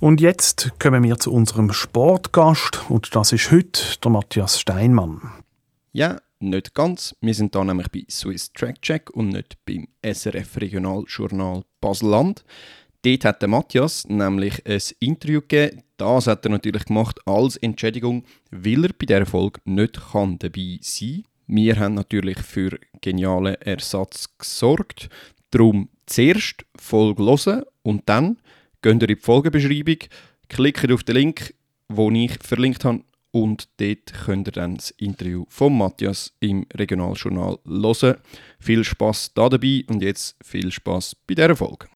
Und jetzt kommen wir zu unserem Sportgast und das ist heute der Matthias Steinmann. Ja, nicht ganz. Wir sind da nämlich bei Swiss Track Check und nicht beim SRF Regionaljournal Baselland. Dort hat der Matthias nämlich ein Interview gegeben. Das hat er natürlich gemacht als Entschädigung, weil er bei dieser Folge nicht kann dabei sein kann. Wir haben natürlich für genialen Ersatz gesorgt. Darum zuerst Folge hören und dann geht ihr in die Folgebeschreibung, klickt auf den Link, den ich verlinkt habe und dort könnt ihr dann das Interview von Matthias im Regionaljournal hören. Viel Spaß da dabei und jetzt viel Spaß bei dieser Folge.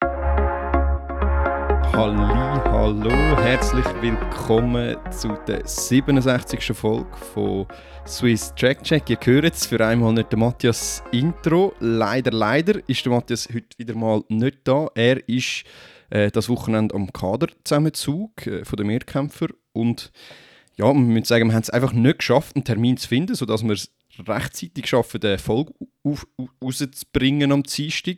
Halli, hallo, herzlich willkommen zu der 67. Folge von Swiss Track Check. Ihr hört jetzt für einmal nicht den Matthias Intro. Leider, leider ist der Matthias heute wieder mal nicht da. Er ist äh, das Wochenende am Kaderzusammenzug äh, von den Mehrkämpfer und ja, man muss sagen, wir haben es einfach nicht geschafft, einen Termin zu finden, sodass wir es rechtzeitig schaffen, den Folge rauszubringen am Dienstag,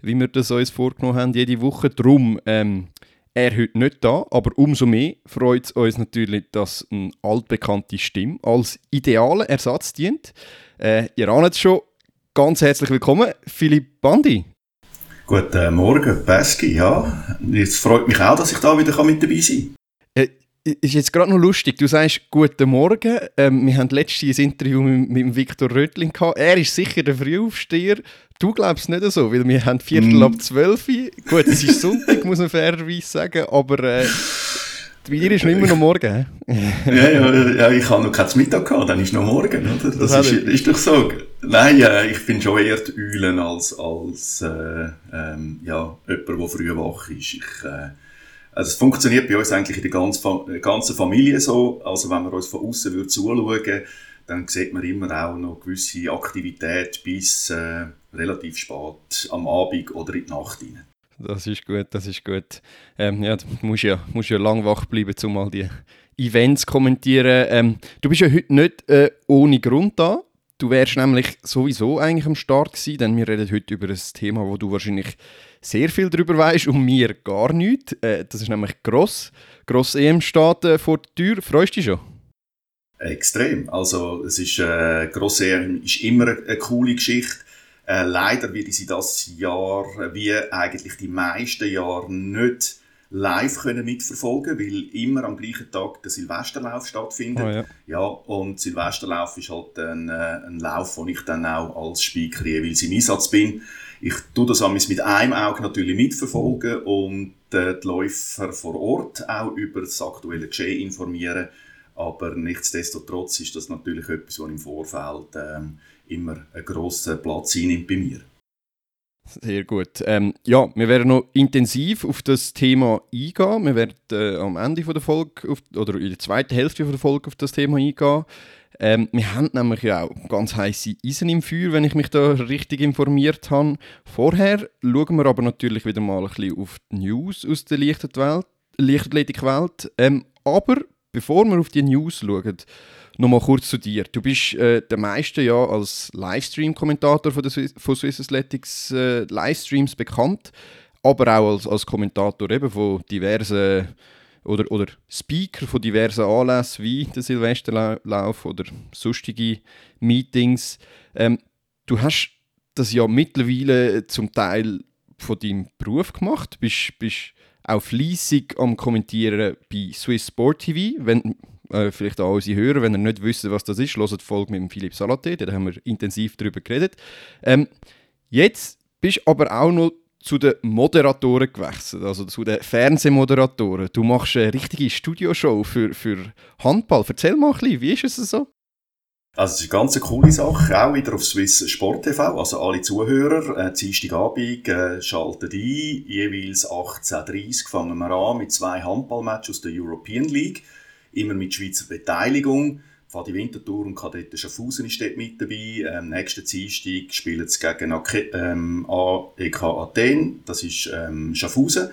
wie wir das uns vorgenommen haben, jede Woche. Darum, ähm, er heute nicht da, aber umso mehr freut es uns natürlich, dass eine altbekannte Stimme als idealer Ersatz dient. Äh, ihr ahnt es schon, ganz herzlich willkommen, Philipp Bandi. Guten Morgen, Pesky, ja. Es freut mich auch, dass ich da wieder mit dabei sein kann. Äh, ist jetzt gerade noch lustig, du sagst «Guten Morgen». Ähm, wir haben letztens ein Interview mit, mit Viktor Röttling gehabt. Er ist sicher der Frühaufsteher. Du glaubst nicht so, weil wir haben Viertel mm. ab zwölf. Gut, es ist Sonntag, muss man fairerweise sagen, aber äh, bei dir ist noch immer noch morgen. ja, ja, ja, ich habe noch kein Mittag gehabt, dann ist noch morgen. Oder? Das, das ist, ist, doch so. Nein, äh, ich bin schon eher die Eulen als, als äh, ähm, ja, jemand, der früh wach ist. Ich, äh, also es funktioniert bei uns eigentlich in der ganzen, ganzen Familie so. Also wenn man uns von außen zuschauen dann sieht man immer auch noch gewisse Aktivität bis äh, relativ spät am Abend oder in die Nacht rein. Das ist gut, das ist gut. Ähm, ja, du musst ja, musst ja lang wach bleiben, um mal die Events kommentieren. Ähm, du bist ja heute nicht äh, ohne Grund da. Du wärst nämlich sowieso eigentlich am Start gewesen, denn wir reden heute über ein Thema, wo du wahrscheinlich sehr viel darüber weißt und mir gar nichts. Äh, das ist nämlich Gross. Gross EM steht äh, vor der Tür. Freust du dich schon? Extrem. Also es ist äh, Gross EM ist immer eine, eine coole Geschichte. Äh, leider werde ich sie das Jahr, wie eigentlich die meisten Jahre, nicht live können mitverfolgen weil immer am gleichen Tag der Silvesterlauf stattfindet. Oh, ja. ja. und Silvesterlauf ist halt ein, äh, ein Lauf, wo ich dann auch als Speaker jeweils im Einsatz bin. Ich tue das mit einem Auge natürlich mitverfolgen und äh, die Läufer vor Ort auch über das aktuelle Geschehen informieren. Aber nichtsdestotrotz ist das natürlich etwas, was im Vorfeld ähm, immer einen grossen Platz einnimmt bei mir. Sehr gut. Ähm, ja, wir werden noch intensiv auf das Thema eingehen. Wir werden äh, am Ende von der Folge auf, oder in der zweiten Hälfte von der Folge auf das Thema eingehen. Ähm, wir haben nämlich ja auch ganz heiße Eisen im Feuer, wenn ich mich da richtig informiert habe. Vorher schauen wir aber natürlich wieder mal ein bisschen auf die News aus der Leichtathletikwelt. Ähm, aber bevor wir auf die News schauen, Nochmal kurz zu dir. Du bist äh, der meiste ja als Livestream-Kommentator von, Swiss, von Swiss Athletics äh, Livestreams bekannt, aber auch als, als Kommentator eben von diversen oder, oder Speaker von diversen Anlässen wie der Silvesterlauf oder sonstige Meetings. Ähm, du hast das ja mittlerweile zum Teil von deinem Beruf gemacht, bist, bist auch fleissig am Kommentieren bei Swiss Sport TV. Wenn, äh, vielleicht auch unsere Hörer, wenn ihr nicht wisst, was das ist, hört die Folge mit Philipp Salaté, da haben wir intensiv darüber geredet. Ähm, jetzt bist du aber auch noch zu den Moderatoren gewechselt, also zu den Fernsehmoderatoren. Du machst eine richtige Studioshow für, für Handball. Erzähl mal ein bisschen, wie ist es so? Also, es ist eine ganz coole Sache, auch wieder auf Swiss Sport TV. Also, alle Zuhörer, äh, Dienstagabend, äh, schalten ein. Jeweils 18.30 fangen wir an mit zwei Handballmatches aus der European League immer mit Schweizer Beteiligung. Fadi Winterthur und Kadette Schaffhausen ist dort mit dabei. Ähm, nächsten Dienstag spielen sie gegen ähm, AEK Athen, das ist ähm, Schaffhausen.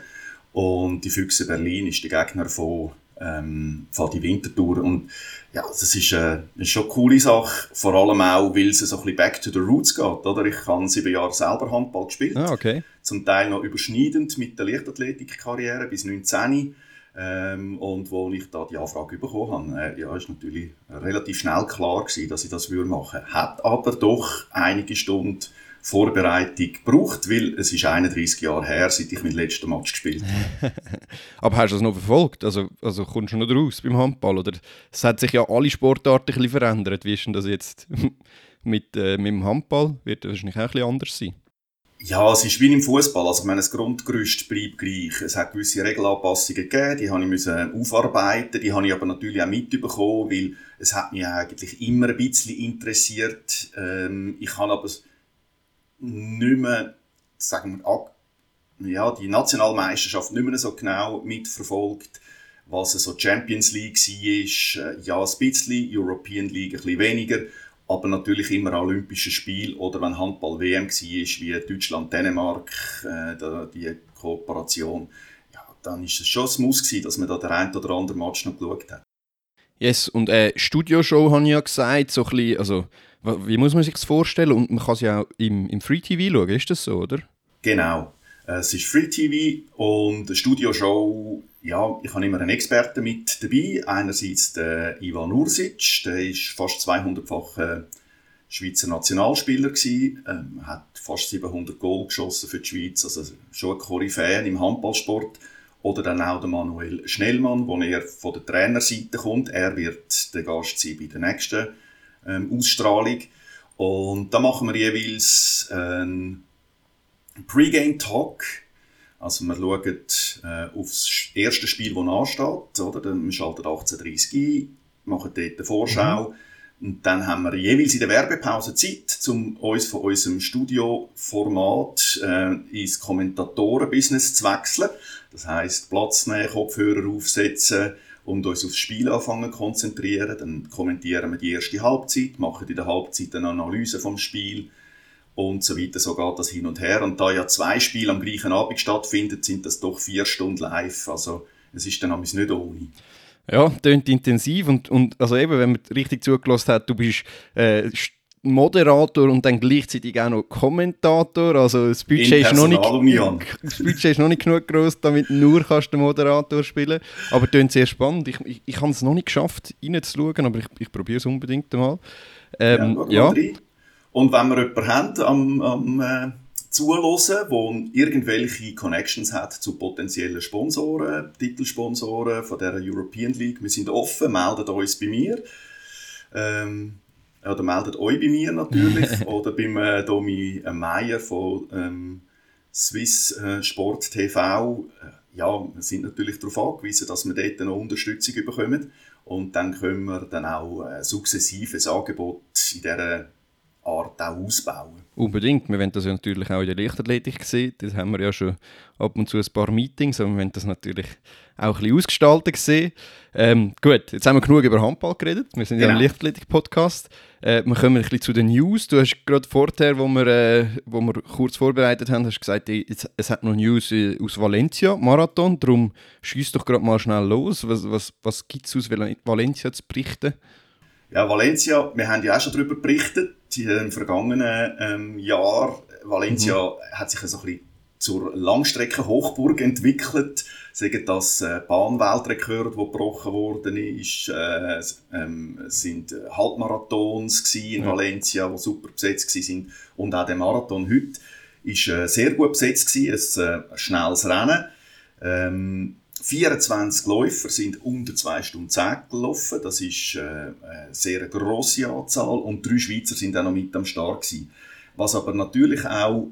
Und die Füchse Berlin ist der Gegner von ähm, Fadi Winterthur. Und ja, das ist, äh, ist schon eine coole Sache, vor allem auch, weil es so ein bisschen back to the roots geht. Oder? Ich habe sieben Jahre selber Handball gespielt. Ah, okay. Zum Teil noch überschneidend mit der Leichtathletikkarriere bis 19 Ähm, und wo ich da die Anfrage bekommen habe, äh, ja, ist natürlich relativ schnell klar gewesen, dass ich das machen würde. Hat aber doch einige Stunden Vorbereitung gebraucht, weil es ist 31 Jahre her, seit ich mein letzten Match gespielt habe. aber hast du das noch verfolgt? Also, also kommst du noch raus beim Handball? Oder es hat sich ja alle Sportarten verändert. Wie ist denn das jetzt mit, äh, mit dem Handball? Wird das wahrscheinlich auch ein bisschen anders sein. Ja, es ist wie im Fußball. Also, ich meine, das Grundgerüst bleibt gleich. Es hat gewisse Regelanpassungen gegeben, die habe ich müssen aufarbeiten. Die habe ich aber natürlich auch mitbekommen, weil es hat mich eigentlich immer ein bisschen interessiert. Ähm, ich habe aber nicht mehr, sagen wir, ja, die Nationalmeisterschaft nicht mehr so genau mitverfolgt, was so Champions League war. Äh, ja, ein bisschen, European League ein bisschen weniger aber natürlich immer Olympische Spiel oder wenn Handball WM war, wie Deutschland, Dänemark, äh, die Kooperation, ja, dann ist es schon ein Muss gewesen, dass man da den einen oder anderen Match noch geschaut hat. Yes, und äh, Studioshow habe ich ja gesagt, so ein bisschen, also wie muss man sich das vorstellen? Und man kann es ja auch im, im Free TV schauen, ist das so, oder? Genau. Äh, es ist Free TV und eine Studioshow ja, ich habe immer einen Experten mit dabei. Einerseits der Ivan Ursic, der ist fast 200-facher Schweizer Nationalspieler gewesen, ähm, hat fast 700 Goal geschossen für die Schweiz, also schon ein Koryphäe im Handballsport. Oder dann auch der Manuel Schnellmann, wo er von der Trainerseite kommt. Er wird der Gast sein bei der nächsten ähm, Ausstrahlung. Und da machen wir jeweils einen Pre-Game-Talk also wir schauen äh, auf das erste Spiel, das ansteht. Oder? Dann, wir schalten 18.30 ein, machen dort eine Vorschau. Mhm. Und dann haben wir jeweils in der Werbepause Zeit, um uns von unserem Studioformat äh, ins Kommentatoren-Business zu wechseln. Das heisst, Platz nehmen, Kopfhörer aufsetzen und uns aufs Spiel anfangen zu konzentrieren. Dann kommentieren wir die erste Halbzeit, machen in der Halbzeit eine Analyse vom Spiel und so weiter. So geht das hin und her. Und da ja zwei Spiele am gleichen Abend stattfinden, sind das doch vier Stunden live. Also es ist dann nicht ohne. Ja, tönt intensiv und, und also eben, wenn man richtig zugelassen hat, du bist äh, Moderator und dann gleichzeitig auch noch Kommentator. Also das Budget, ist noch, nicht, das Budget ist noch nicht genug groß, damit du nur kannst den Moderator spielen Aber tönt sehr spannend. Ich, ich, ich habe es noch nicht geschafft, reinzuschauen, aber ich, ich probiere es unbedingt mal. Ähm, ja, ja. Und wenn wir jemanden haben am, am äh, Zuhören, der irgendwelche Connections hat zu potenziellen Sponsoren, Titelsponsoren von der European League, wir sind offen, meldet uns bei mir. Ähm, oder meldet euch bei mir natürlich. oder beim äh, Domi Meier von ähm, Swiss äh, Sport TV. Äh, ja, wir sind natürlich darauf angewiesen, dass wir dort noch Unterstützung bekommen. Und dann können wir dann auch äh, sukzessives Angebot in dieser Art auch ausbauen. Unbedingt. Wir wollen das ja natürlich auch in der Leichtathletik sehen. Das haben wir ja schon ab und zu ein paar Meetings, aber wir wollen das natürlich auch ein bisschen ausgestaltet sehen. Ähm, gut, jetzt haben wir genug über Handball geredet. Wir sind genau. ja ein genau. Leichtathletik-Podcast. Äh, wir kommen ein bisschen zu den News. Du hast gerade vorher, wo wir, äh, wo wir kurz vorbereitet haben, hast gesagt, es, es hat noch News äh, aus Valencia, Marathon. Darum schieß doch gerade mal schnell los. Was, was, was gibt es aus Valencia zu berichten? Ja, Valencia, wir haben ja auch schon darüber berichtet im vergangenen ähm, Jahr. Valencia mhm. hat sich so ein bisschen zur Langstreckenhochburg entwickelt. Sagen das äh, Bahnweltrekord, wo gebrochen worden ist, äh, ähm, sind Halbmarathons in ja. Valencia, die super besetzt sind und auch der Marathon heute ist äh, sehr gut besetzt gewesen, ein äh, schnelles Rennen. Ähm, 24 Läufer sind unter 2 Stunden 10 gelaufen. Das ist äh, eine sehr grosse Anzahl. Und drei Schweizer sind auch noch mit am Start gewesen. Was aber natürlich auch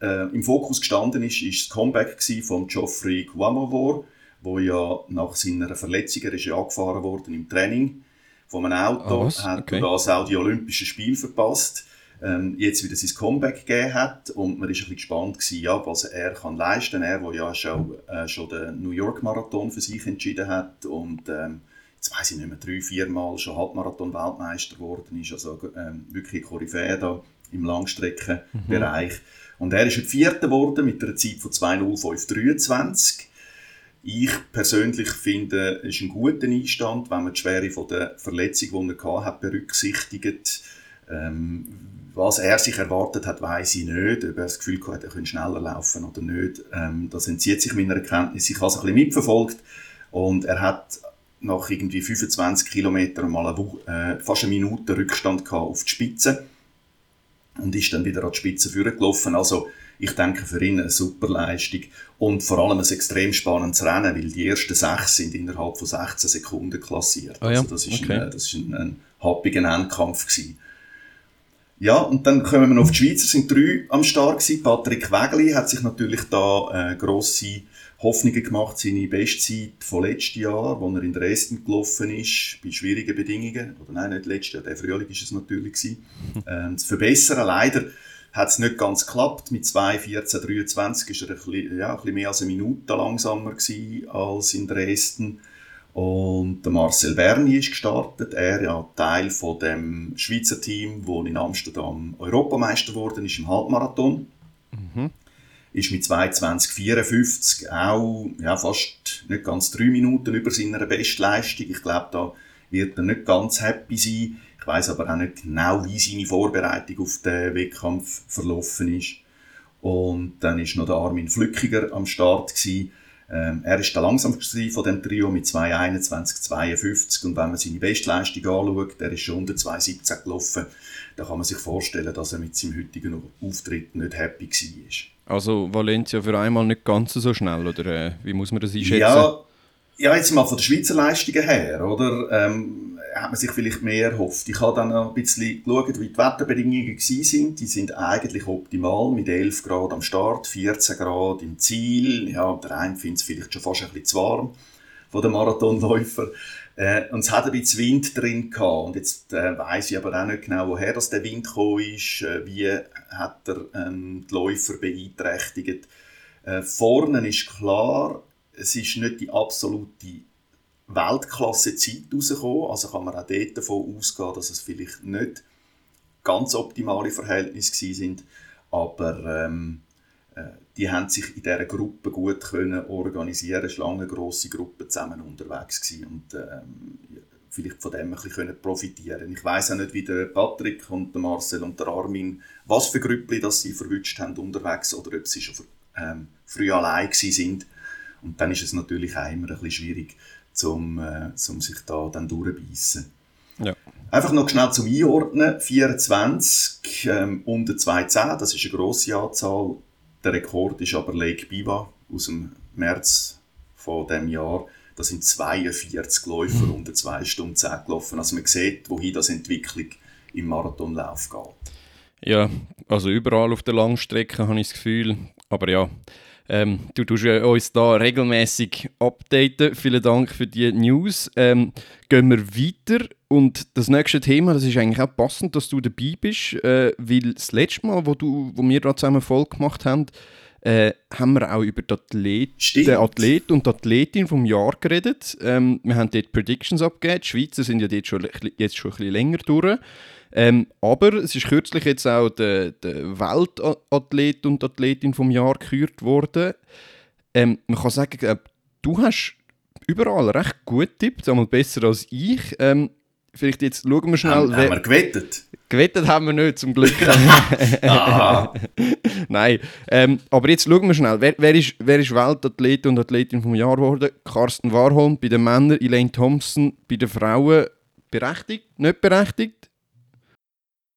äh, im Fokus gestanden ist, ist das Comeback von Geoffrey Guamavor, wo ja nach seiner Verletzung, er ist ja angefahren worden im Training von einem Auto, oh, hat okay. das auch die Olympischen Spiele verpasst ähm, jetzt wieder sein Comeback gegeben hat und man war ein bisschen gespannt gewesen, ja, was er kann leisten kann. Er, der ja schon, äh, schon den New York Marathon für sich entschieden hat und ähm, jetzt weiß ich nicht mehr, drei, vier Mal schon Halbmarathon-Weltmeister geworden ist, also ähm, wirklich Koryphäe da im Langstreckenbereich. Mhm. Und er ist der Vierte geworden mit einer Zeit von 2.05.23. Ich persönlich finde, es ist ein guter Einstand, wenn man die Schwere von der Verletzung, die er hatte, berücksichtigt. Ähm, was er sich erwartet hat, weiß ich nicht. Ob er das Gefühl hatte, er könnte schneller laufen oder nicht, ähm, das entzieht sich meiner Erkenntnis. Ich habe es ein bisschen mitverfolgt und er hat nach irgendwie 25 Kilometern mal eine, äh, fast eine Minute Rückstand gehabt auf die Spitze und ist dann wieder an die Spitze gelaufen. Also ich denke für ihn eine super Leistung und vor allem ein extrem spannendes Rennen, weil die ersten sechs sind innerhalb von 16 Sekunden klassiert. Oh ja, also das ist okay. ein, das ist ein, ein happiger Endkampf gewesen. Ja, und dann kommen wir noch auf die Schweizer, sind drei am Start gewesen. Patrick Wegli hat sich natürlich da äh, grosse Hoffnungen gemacht, seine Bestzeit von letztem Jahr, wo er in Dresden gelaufen ist, bei schwierigen Bedingungen, oder nein, nicht letztes Jahr, der Frühling ist es natürlich gewesen, ähm, zu verbessern. Leider hat es nicht ganz geklappt. Mit 2, 14, 23 ist er ein bisschen, ja, ein bisschen mehr als eine Minute langsamer gewesen als in Dresden. Und der Marcel Berni ist gestartet. Er ja Teil von dem Schweizer Team, wo in Amsterdam Europameister geworden ist im Halbmarathon. Mhm. Ist mit 2,20,54 auch ja, fast nicht ganz drei Minuten über seiner Bestleistung. Ich glaube, da wird er nicht ganz happy sein. Ich weiß aber auch nicht genau, wie seine Vorbereitung auf den Wettkampf verlaufen ist. Und dann ist noch der Armin Flückiger am Start gewesen. Ähm, er ist der langsamste von dem Trio mit 2,21,52 und wenn man seine Bestleistung anschaut, er ist schon unter 2,17 gelaufen, dann kann man sich vorstellen, dass er mit seinem heutigen Auftritt nicht happy war. Also Valencia für einmal nicht ganz so schnell, oder äh, wie muss man das einschätzen? Ja, ja, jetzt mal von der Schweizer Leistungen her, oder? Ähm, hat man sich vielleicht mehr erhofft. Ich habe dann noch ein bisschen geschaut, wie die Wetterbedingungen sind. Die sind eigentlich optimal, mit 11 Grad am Start, 14 Grad im Ziel. Ja, der eine findet es vielleicht schon fast ein bisschen zu warm von den Marathonläufer. Äh, und es hat ein bisschen Wind drin gehabt. Und jetzt äh, weiss ich aber auch nicht genau, woher das der Wind gekommen ist, äh, wie hat er ähm, die Läufer beeinträchtigt. Äh, vorne ist klar, es ist nicht die absolute Weltklasse-Zeit rausgekommen. Also kann man auch dort davon ausgehen, dass es vielleicht nicht ganz optimale Verhältnisse sind. Aber ähm, äh, die haben sich in dieser Gruppe gut können organisieren Es war eine grosse Gruppe zusammen unterwegs gewesen und ähm, vielleicht von dem ein bisschen profitieren Ich weiß auch nicht, wie der Patrick und der Marcel und der Armin, was für Grüppli das sie verwünscht haben unterwegs oder ob sie schon ähm, früh allein sind. Und dann ist es natürlich auch immer ein bisschen schwierig, um, äh, um sich da dann durchbeissen. Ja. Einfach noch schnell zum Einordnen. 24 ähm, unter 210, das ist eine grosse Anzahl. Der Rekord ist aber Lake Biwa aus dem März von dem Jahr. Da sind 42 Läufer mhm. unter 2 Stunden 10 gelaufen. Also man sieht, wohin das Entwicklung im Marathonlauf geht. Ja, also überall auf der Langstrecke habe ich das Gefühl. Aber ja, ähm, du tust uns da regelmäßig updaten. Vielen Dank für die News. Ähm, gehen wir weiter. Und das nächste Thema, das ist eigentlich auch passend, dass du dabei bist, äh, weil das letzte Mal, wo, du, wo wir da zusammen voll gemacht haben, äh, haben wir auch über den Athlet, den Athlet und die Athletin vom Jahr geredet. Ähm, wir haben dort Predictions abgegeben. Die Schweizer sind ja jetzt schon, jetzt schon ein bisschen länger durch. Ähm, aber es ist kürzlich jetzt auch der, der Weltathlet und Athletin vom Jahr gekürt worden. Ähm, man kann sagen, du hast überall recht gut tippt, einmal besser als ich. Ähm, vielleicht jetzt schauen wir schnell. Haben, haben wir gewettet? Gewettet haben wir nicht, zum Glück. Nein, ähm, aber jetzt schauen wir schnell. Wer, wer, ist, wer ist Weltathlet und Athletin vom Jahr geworden? Carsten Warholm bei den Männern, Elaine Thompson bei den Frauen. Berechtigt? Nicht berechtigt?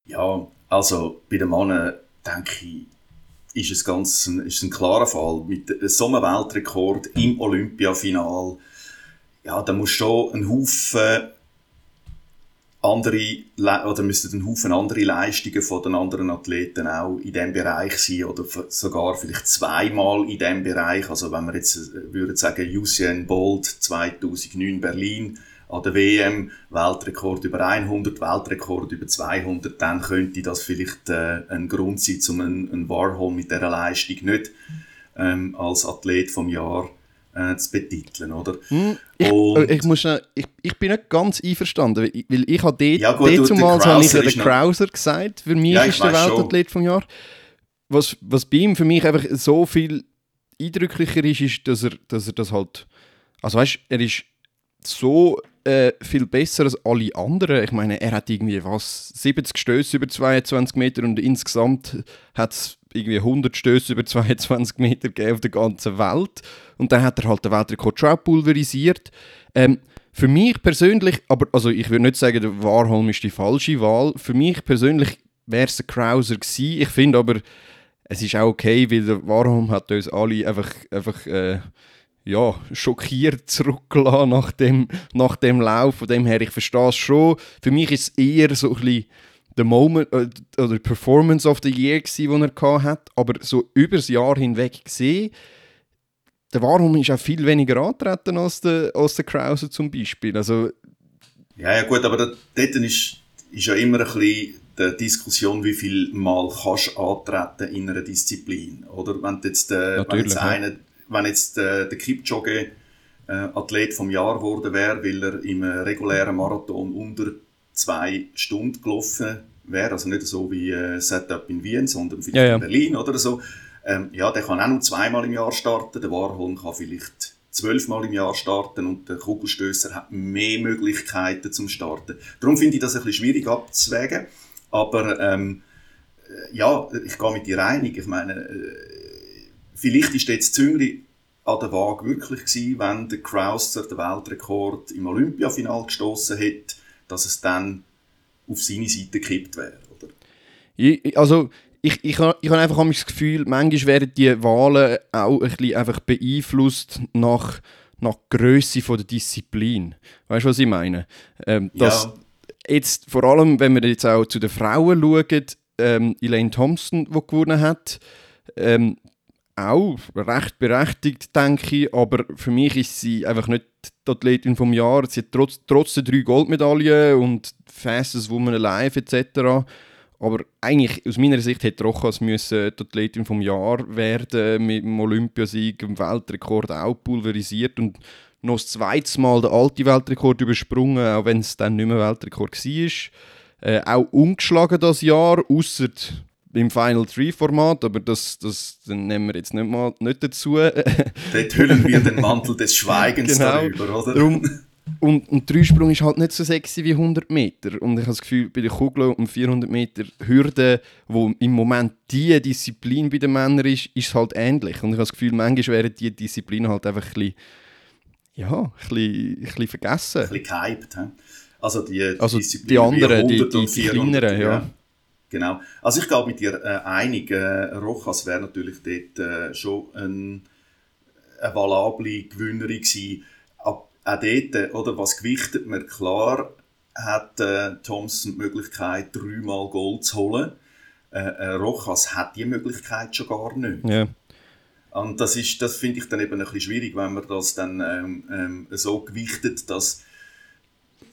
Ja, also bei den Männern denke ich, ist es, ganz, ist es ein klarer Fall. Mit so einem Weltrekord im Olympiafinal, ja, da muss schon ein Haufen andere, oder müssten ein Haufen andere Leistungen von den anderen Athleten auch in diesem Bereich sein oder sogar vielleicht zweimal in diesem Bereich. Also wenn wir jetzt äh, würden sagen, Usain Bolt 2009 Berlin, an der WM Weltrekord über 100, Weltrekord über 200, dann könnte das vielleicht äh, ein Grund sein, um einen, Warhol mit dieser Leistung nicht ähm, als Athlet vom Jahr äh, zu betiteln, oder? Hm, ich, Und, ich, muss, ich, ich bin nicht ganz einverstanden, weil, weil ich habe dort, ja dort habe ich ja den Krauser gesagt, für mich ja, ist der Weltathlet vom Jahr. Was, was bei ihm für mich einfach so viel eindrücklicher ist, ist, dass er, dass er das halt, also weißt, er ist so äh, viel besser als alle anderen. Ich meine, er hat irgendwie was 70 Stöße über 22 Meter und insgesamt hat es irgendwie 100 Stöße über 22 Meter gegeben auf der ganzen Welt. Und dann hat er halt den Weltrekord schon pulverisiert. Ähm, für mich persönlich, aber also ich würde nicht sagen, der Warholm ist die falsche Wahl. Für mich persönlich wäre es ein Krauser gewesen. Ich finde aber, es ist auch okay, weil der Warholm hat uns alle einfach, einfach äh, ja, schockiert zurückgelassen nach dem, nach dem Lauf. Von dem her, ich verstehe es schon. Für mich ist es eher so ein bisschen der Moment äh, oder Performance of the Year gewesen, den er hatte. Aber so über das Jahr hinweg gesehen, der Warholm ist auch viel weniger antreten als der, als der Krause zum Beispiel. Also, ja, ja gut, aber dort ist, ist ja immer ein bisschen die Diskussion, wie viel Mal kannst du antreten in einer Disziplin. Oder wenn jetzt, äh, wenn jetzt, eine, wenn jetzt äh, der Kipchoge äh, Athlet vom Jahr geworden wäre, weil er im regulären Marathon unter zwei Stunden gelaufen wäre, also nicht so wie äh, Setup in Wien, sondern vielleicht ja, ja. in Berlin oder so, ähm, ja, der kann auch nur zweimal im Jahr starten, der Warholm kann vielleicht zwölfmal im Jahr starten und der Kugelstößer hat mehr Möglichkeiten zum Starten. Darum finde ich das ein bisschen schwierig abzuwägen, aber ähm, äh, ja, ich gehe mit dir einig. Ich meine, äh, vielleicht ist jetzt Züngli an der Waage wirklich gewesen, wenn der Krauser den Weltrekord im Olympiafinal gestoßen hätte, dass es dann auf seine Seite gekippt wäre, oder? Also ich, ich, ich habe einfach das Gefühl, manchmal werden die Wahlen auch ein bisschen einfach beeinflusst nach, nach Größe der Disziplin. Weißt du, was ich meine? Ähm, dass ja. Jetzt, vor allem, wenn wir jetzt auch zu den Frauen schauen, ähm, Elaine Thompson, die gewonnen hat, ähm, auch recht berechtigt, denke ich, aber für mich ist sie einfach nicht die Athletin vom Jahr. Sie hat trotz, trotz der drei Goldmedaillen und Fastest Woman Alive etc aber eigentlich, aus meiner Sicht, hätte Rochas müssen die Athletin vom Jahr werden, mit dem Olympiasieg, dem Weltrekord auch pulverisiert und noch das zweite Mal den alten Weltrekord übersprungen, auch wenn es dann nicht mehr Weltrekord war. Äh, auch ungeschlagen das Jahr, außer im Final 3 Format, aber das, das nehmen wir jetzt nicht, mal, nicht dazu. Dort hüllen wir den Mantel des Schweigens genau. darüber, oder? Darum, und ein Dreisprung ist halt nicht so sexy wie 100 Meter. Und ich habe das Gefühl, bei der Kugel um 400 Meter Hürde, wo im Moment die Disziplin bei den Männern ist, ist es halt ähnlich. Und ich habe das Gefühl, manchmal wären die Disziplinen halt einfach ein bisschen, ja, ein bisschen, ein bisschen vergessen. Ein bisschen gehypt. He? Also die, also die anderen, die, die, die kleineren, ja. ja. Genau. Also ich glaube mit dir äh, einig, äh, Rojas wäre natürlich dort äh, schon ein, eine valable Gewinnerin gewesen auch dort, oder, was gewichtet man? Klar hat äh, Thompson die Möglichkeit, dreimal Gold zu holen. Äh, äh, Rojas hat die Möglichkeit schon gar nicht. Ja. Und das, ist, das finde ich dann eben ein bisschen schwierig, wenn man das dann ähm, ähm, so gewichtet, dass,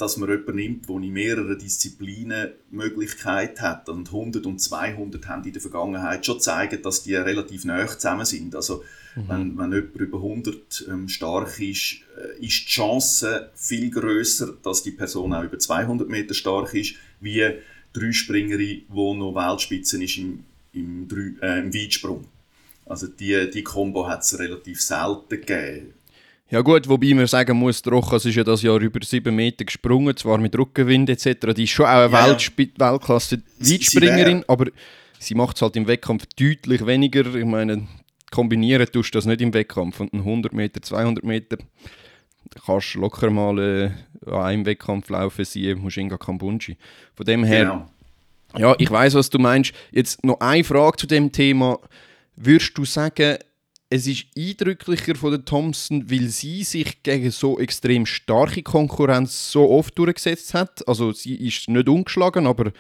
dass man jemanden nimmt, der in mehreren Disziplinen Möglichkeit hat. Und 100 und 200 haben in der Vergangenheit schon gezeigt, dass die relativ nah zusammen sind. Also Mhm. Wenn, wenn jemand über 100 ähm, stark ist, äh, ist die Chance viel größer, dass die Person auch über 200 Meter stark ist, wie drei Springerin, die noch Weltspitze ist im, im, drei, äh, im Weitsprung. Also die, die Combo hat es relativ selten gegeben. Ja gut, wobei man sagen muss, Rochas ist ja das Jahr über 7 Meter gesprungen, zwar mit Rückenwind etc. Die ist schon auch eine ja, Weltklasse-Weitspringerin, aber sie macht es halt im Wettkampf deutlich weniger. Ich meine, kombinieren tust du das nicht im Wettkampf. Und 100 Meter, 200 Meter kannst du locker mal äh, an einem Wettkampf laufen, siehe Mushinga Kambunji. Von dem her, genau. ja, ich weiß, was du meinst. Jetzt noch eine Frage zu dem Thema. Würdest du sagen, es ist eindrücklicher von der Thompson, weil sie sich gegen so extrem starke Konkurrenz so oft durchgesetzt hat? Also sie ist nicht ungeschlagen, aber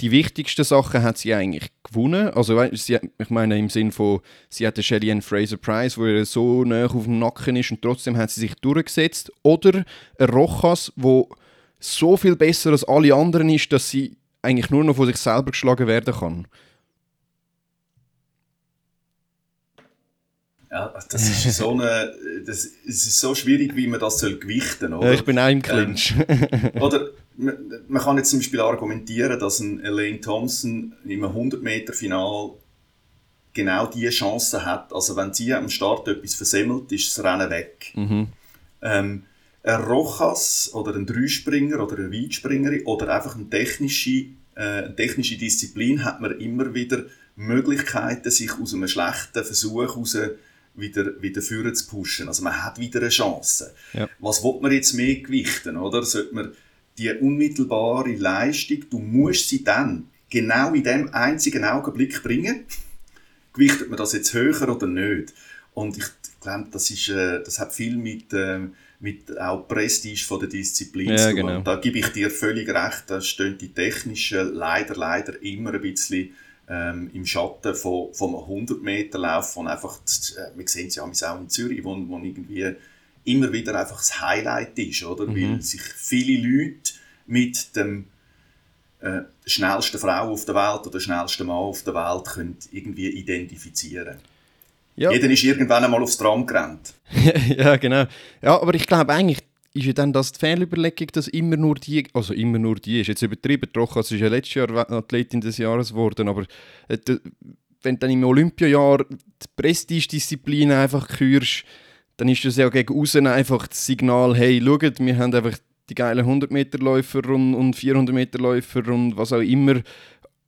die wichtigsten Sachen hat sie eigentlich gewonnen. Also sie, ich meine im Sinn von, sie hatte Shelly Fraser Price, wo er so nah auf dem Nacken ist und trotzdem hat sie sich durchgesetzt. Oder Rojas, wo so viel besser als alle anderen ist, dass sie eigentlich nur noch von sich selber geschlagen werden kann. Ja, das ist so eine, das ist so schwierig, wie man das soll gewichten soll. Ja, ich bin auch im Clinch. Ähm, oder man kann jetzt zum Beispiel argumentieren, dass ein Elaine Thompson im 100-Meter-Final genau diese Chance hat. Also wenn sie am Start etwas versemmelt, ist das Rennen weg. Mhm. Ähm, ein Rochas oder ein Dreispringer oder eine Weitspringerin oder einfach eine technische, äh, technische Disziplin hat man immer wieder Möglichkeiten, sich aus einem schlechten Versuch heraus wieder, wieder führen zu pushen. Also man hat wieder eine Chance. Ja. Was will man jetzt mehr gewichten, oder? Sollte man die unmittelbare Leistung, du musst sie dann genau in dem einzigen Augenblick bringen. Gewichtet man das jetzt höher oder nicht? Und ich glaube, das, ist, äh, das hat viel mit, äh, mit auch Prestige von der Disziplin ja, zu tun. Genau. Da gebe ich dir völlig recht, da stehen die technischen leider, leider immer ein bisschen ähm, im Schatten von, von einem 100-Meter-Lauf, von einfach, äh, wir sehen es ja auch in Zürich, wo, wo irgendwie immer wieder einfach das Highlight ist, oder? Mhm. Weil sich viele Leute mit dem äh, schnellsten Frau auf der Welt oder schnellsten Mann auf der Welt können irgendwie identifizieren. Ja. Jeder ist irgendwann einmal aufs Tram gerannt. ja, genau. Ja, aber ich glaube eigentlich ist ja dann das die Fehlüberlegung, dass immer nur die, also immer nur die, ist jetzt übertrieben, Trochas ist ja letztes Jahr Athletin des Jahres geworden, aber äh, wenn du dann im Olympiajahr die Prestigedisziplin einfach kürst, dann ist das ja gegen außen einfach das Signal, hey, schaut, wir haben einfach die geilen 100-Meter-Läufer und, und 400-Meter-Läufer und was auch immer.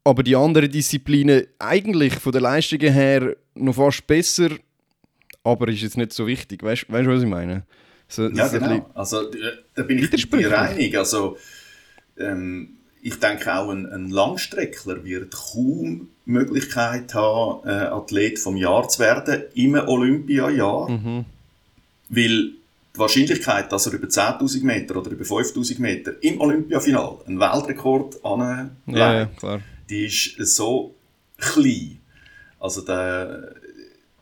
Aber die anderen Disziplinen eigentlich von der Leistung her noch fast besser, aber ist jetzt nicht so wichtig. Weißt du, was ich meine? So, ja, genau. Also, da bin ich dir einig. Also, ähm, ich denke auch, ein, ein, Langstreckler wird kaum Möglichkeit haben, äh, Athlet vom Jahr zu werden im Olympiajahr. Mhm. Weil die Wahrscheinlichkeit, dass er über 10.000 Meter oder über 5.000 Meter im Olympiafinal einen Weltrekord anlegt, ja, ja, die ist so klein. Also der,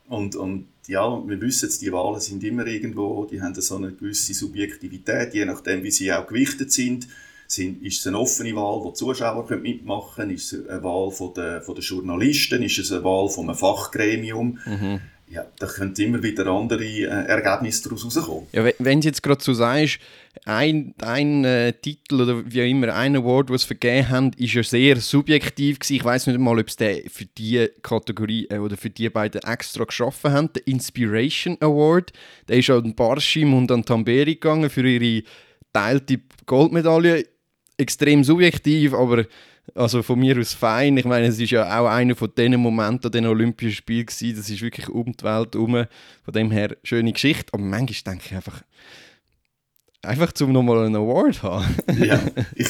und, und ja, wir wissen jetzt, die Wahlen sind immer irgendwo, die haben so eine gewisse Subjektivität, je nachdem, wie sie auch gewichtet sind. sind ist es eine offene Wahl, wo die Zuschauer mitmachen können? Ist es eine Wahl von der, von der Journalisten? Ist es eine Wahl von einem Fachgremium? Mhm ja, da können immer wieder andere äh, Ergebnisse daraus rauskommen. Ja, wenn du jetzt gerade so sagst, ein, ein äh, Titel oder wie immer, ein Award, was sie vergeben haben, ist ja sehr subjektiv gewesen. Ich weiß nicht mal, ob sie für diese Kategorie äh, oder für die beiden extra geschaffen haben. Der Inspiration Award, der ist an Barschim und an Tamberi gegangen für ihre teilte Goldmedaille. Extrem subjektiv, aber also von mir aus fein. Ich meine, es ist ja auch einer von diesen Momenten an den Olympischen Spielen gewesen. Das ist wirklich um die Welt herum. Von dem her, schöne Geschichte. Aber manchmal denke ich einfach, einfach zum nochmal einen Award zu haben. ja, ich,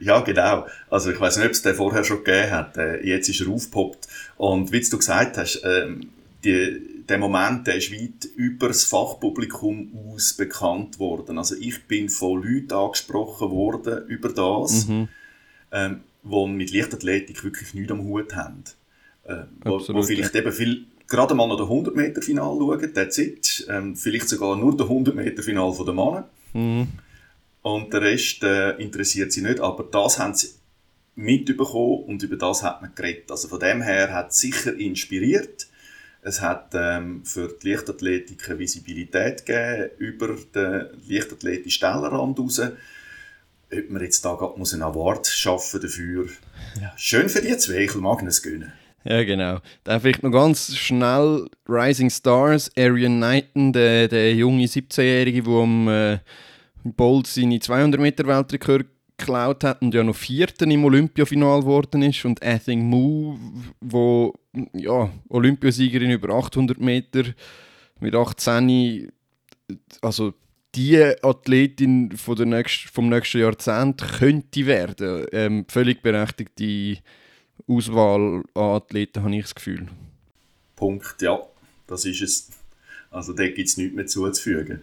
ja, genau. Also ich weiß nicht, ob es den vorher schon gegeben hat. Äh, jetzt ist er aufgepoppt. Und wie du gesagt hast, ähm, die, der Moment, der ist weit über das Fachpublikum aus bekannt worden. Also ich bin von Leuten angesprochen worden über das. Mhm. Ähm, die mit Leichtathletik wirklich nichts am Hut haben. Äh, wo, wo, vielleicht eben viel, gerade mal noch den 100 Meter Final schauen, that's it. Ähm, vielleicht sogar nur den 100 Meter Final der Männer. Mhm. Und der Rest äh, interessiert sie nicht, aber das haben sie mitbekommen und über das hat man geredet. Also von dem her hat es sicher inspiriert. Es hat ähm, für die Leichtathletik eine Visibilität gegeben über den leichtathletischen Tellerrand raus ob man jetzt da gerade muss einen Award schaffen dafür. Ja. Schön für die zwei, ich mag es gönnen. Ja, genau. Dann vielleicht noch ganz schnell Rising Stars, Arian Knighton, der, der junge 17-Jährige, der am äh, Bolt seine 200 Meter Weltrekord geklaut hat und ja noch Vierten im Olympiafinal geworden ist und Athing Mu, wo ja Olympiasiegerin über 800 Meter mit 18, also die Athletin von der nächsten, vom nächsten Jahrzehnt könnte werden. Ähm, völlig berechtigte Auswahl an Athleten, habe ich das Gefühl. Punkt, ja, das ist es. Also da gibt es nichts mehr zuzufügen.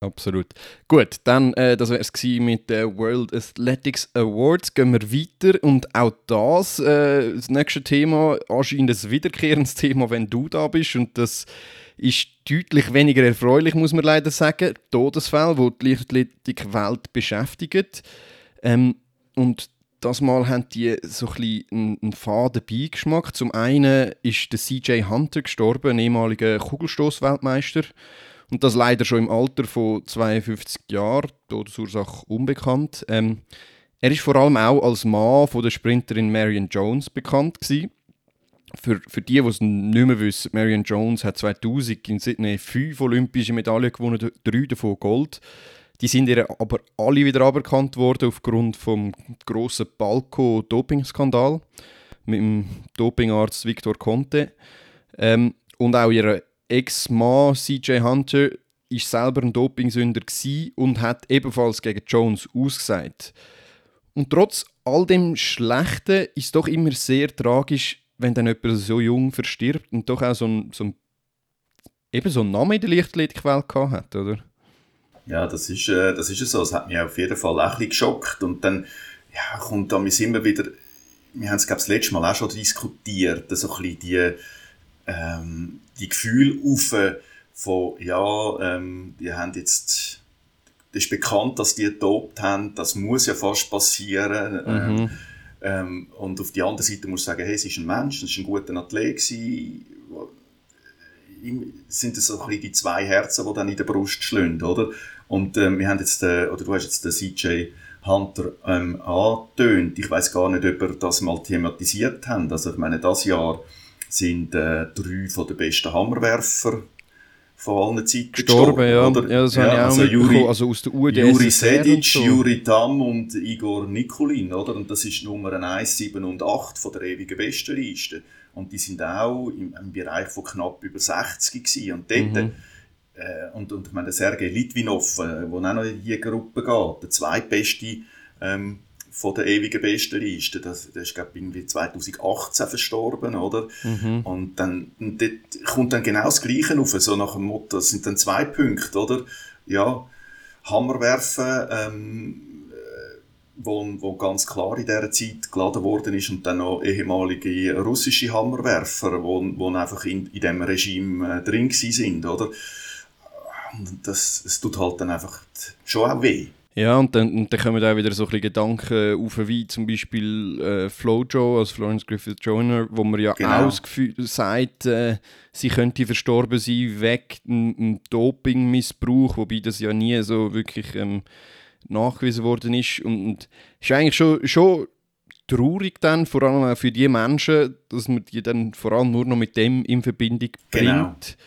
Absolut. Gut, dann, äh, das wäre es mit den World Athletics Awards. Gehen wir weiter und auch das, äh, das nächste Thema, anscheinend ein wiederkehrendes Thema, wenn du da bist und das ist deutlich weniger erfreulich, muss man leider sagen. Todesfälle, die die Leichtathletik-Welt beschäftigen. Ähm, und das Mal haben die so ein einen, einen faden Beigeschmack. Zum einen ist der CJ Hunter gestorben, ein ehemaliger Kugelstoßweltmeister. Und das leider schon im Alter von 52 Jahren, Todesursache unbekannt. Ähm, er ist vor allem auch als Mann von der Sprinterin Marion Jones bekannt gewesen für, für die, die es nicht mehr wissen, Marion Jones hat 2000 in Sydney fünf olympische Medaillen gewonnen, drei davon Gold. Die sind ihr aber alle wieder aberkannt worden aufgrund vom grossen Balko-Doping-Skandal mit dem Dopingarzt Victor Conte. Ähm, und auch ihre Ex-Mann CJ Hunter ist selber ein Dopingsünder und hat ebenfalls gegen Jones ausgesagt. Und trotz all dem Schlechten ist es doch immer sehr tragisch, wenn dann jemand so jung verstirbt und doch auch so ein, so ein, eben so einen Namen in der Leichtathletikwelt gehabt hat, oder? Ja, das ist, äh, das ist so. Das hat mich auf jeden Fall auch ein bisschen geschockt. Und dann ja, kommt da immer wieder, wir haben es, glaube ich, das letzte Mal auch schon diskutiert, so ein bisschen die, ähm, die Gefühle auf, von, ja, ähm, die haben jetzt, das ist bekannt, dass die getobt haben, das muss ja fast passieren. Mhm. Ähm, und auf die andere Seite muss ich sagen, hey, es ist ein Mensch, es ist ein guter Athlet gewesen. Sind das so ein bisschen die zwei Herzen, die dann in der Brust schlünden, oder? Und ähm, wir haben jetzt, äh, oder du hast jetzt den CJ Hunter ähm, angetönt. Ich weiß gar nicht, ob wir das mal thematisiert haben. Also ich meine, das Jahr sind äh, drei von den besten Hammerwerfer von allen Zeiten gestorben. gestorben ja. Oder? ja, das ja, habe ich auch also Juri, also aus der UdSSR Juri Sedic, so. Juri Tam und Igor Nikulin, oder? Und das ist Nummer 1, 7 und 8 von der ewigen Bestenliste. Und die sind auch im, im Bereich von knapp über 60 gewesen. Und dort, mhm. äh, und, und ich meine, Sergei Litvinov, äh, der auch noch in diese Gruppe geht, der zweitbeste ähm, von der ewigen Bestenliste. Das, das ist, glaube ich, irgendwie 2018 verstorben, oder? Mhm. Und dann und dort kommt dann genau das Gleiche auf, so nach dem Motto, das sind dann zwei Punkte, oder? Ja, Hammer werfen, ähm, äh, wo, wo ganz klar in dieser Zeit geladen worden ist und dann noch ehemalige russische Hammerwerfer, wo, wo einfach in, in diesem Regime äh, drin sind, oder? Und das, es tut halt dann einfach schon auch weh. Ja, und dann, und dann kommen auch wieder so ein bisschen Gedanken auf, wie zum Beispiel äh, Flojo, also Florence Griffith Joyner, wo man ja genau. auch sagt, äh, sie könnte verstorben sein wegen Dopingmissbrauch, wobei das ja nie so wirklich ähm, nachgewiesen worden ist. Und, und ist eigentlich schon, schon traurig dann, vor allem auch für die Menschen, dass man die dann vor allem nur noch mit dem in Verbindung genau. bringt.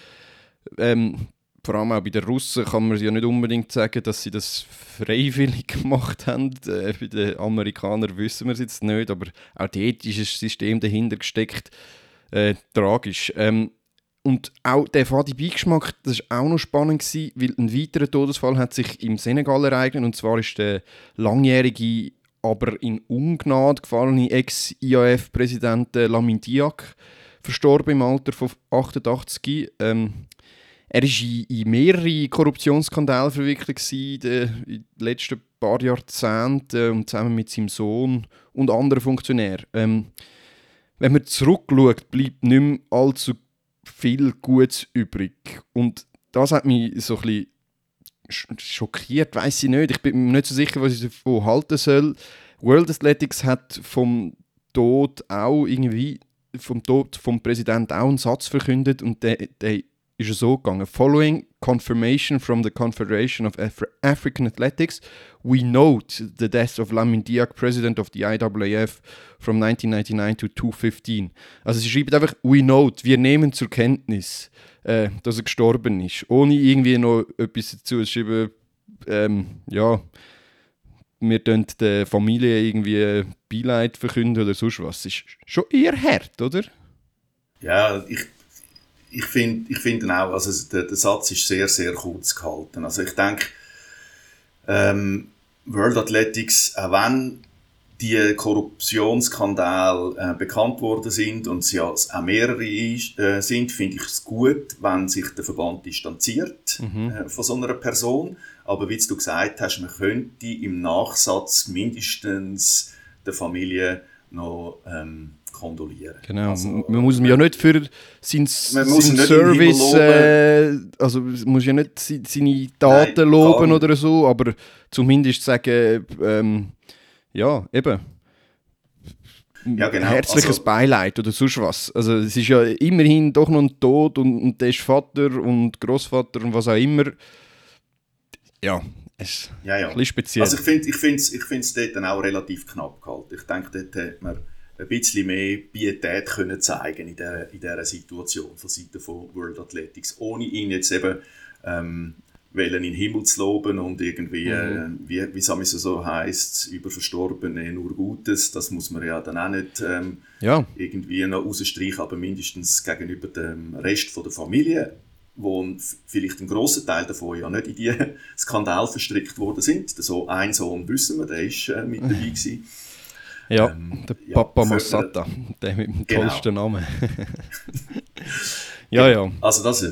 Genau. Ähm, vor allem auch bei den Russen kann man ja nicht unbedingt sagen, dass sie das freiwillig gemacht haben. Äh, bei den Amerikanern wissen wir es jetzt nicht, aber auch dort ist ein System dahinter gesteckt. Äh, tragisch. Ähm, und auch der fade Beigeschmack, das war auch noch spannend, gewesen, weil ein weiterer Todesfall hat sich im Senegal ereignet, und zwar ist der langjährige, aber in Ungnade gefallene Ex-IAF-Präsident äh, Lamin Diak verstorben im Alter von 88. Ähm, er war in, in mehrere Korruptionsskandale verwickelt in den letzten paar Jahrzehnten und zusammen mit seinem Sohn und anderen Funktionären. Ähm, wenn man zurückschaut, bleibt nicht mehr allzu viel Gutes übrig. Und das hat mich so ein bisschen schockiert, weiß ich nicht. Ich bin mir nicht so sicher, was ich davon halten soll. World Athletics hat vom Tod auch irgendwie vom Tod vom Präsidenten auch einen Satz verkündet und der, der ist es so gegangen. Following confirmation from the Confederation of Af African Athletics, we note the death of Lamin Diak, president of the IAAF from 1999 to 2015. Also sie schreibt einfach, we note, wir nehmen zur Kenntnis, äh, dass er gestorben ist. Ohne irgendwie noch etwas dazu zu schreiben, ähm, ja, wir tun der Familie irgendwie Beileid verkünden oder sonst was. Das ist schon eher hart, oder? Ja, ich ich finde ich find auch, also der, der Satz ist sehr, sehr kurz gehalten. Also ich denke, ähm, World Athletics, auch wenn die Korruptionsskandale äh, bekannt worden sind und sie als auch mehrere äh, sind, finde ich es gut, wenn sich der Verband distanziert mhm. äh, von so einer Person. Aber wie du gesagt hast, man könnte im Nachsatz mindestens der Familie noch ähm, kondolieren. Genau, also, man muss ja nicht für seinen, seinen Service, äh, also man muss ja nicht seine Daten Nein, loben oder so, aber zumindest sagen, ähm, ja, eben. Ja, genau. Herzliches also, Beileid oder sonst was. Also es ist ja immerhin doch noch ein Tod und, und der ist Vater und Großvater und was auch immer. Ja, es ist ja, ja. ein bisschen speziell. Also ich finde es ich ich dort dann auch relativ knapp gehalten. Ich denke, dort hat man ein bisschen mehr Pietät können zeigen in dieser, in dieser Situation von Seiten von World Athletics, ohne ihn jetzt eben ähm, wollen in den Himmel zu loben und irgendwie, mhm. äh, wie, wie es so heisst, über Verstorbene nur Gutes, das muss man ja dann auch nicht ähm, ja. irgendwie noch rausstreichen, aber mindestens gegenüber dem Rest von der Familie, wo vielleicht ein großer Teil davon ja nicht in die Skandal verstrickt worden sind. So ein Sohn wissen wir, der ist äh, mit dabei gewesen. Ja, ähm, der Papa ja, Mossata, der mit dem genau. tollsten Namen. ja, ja. Also das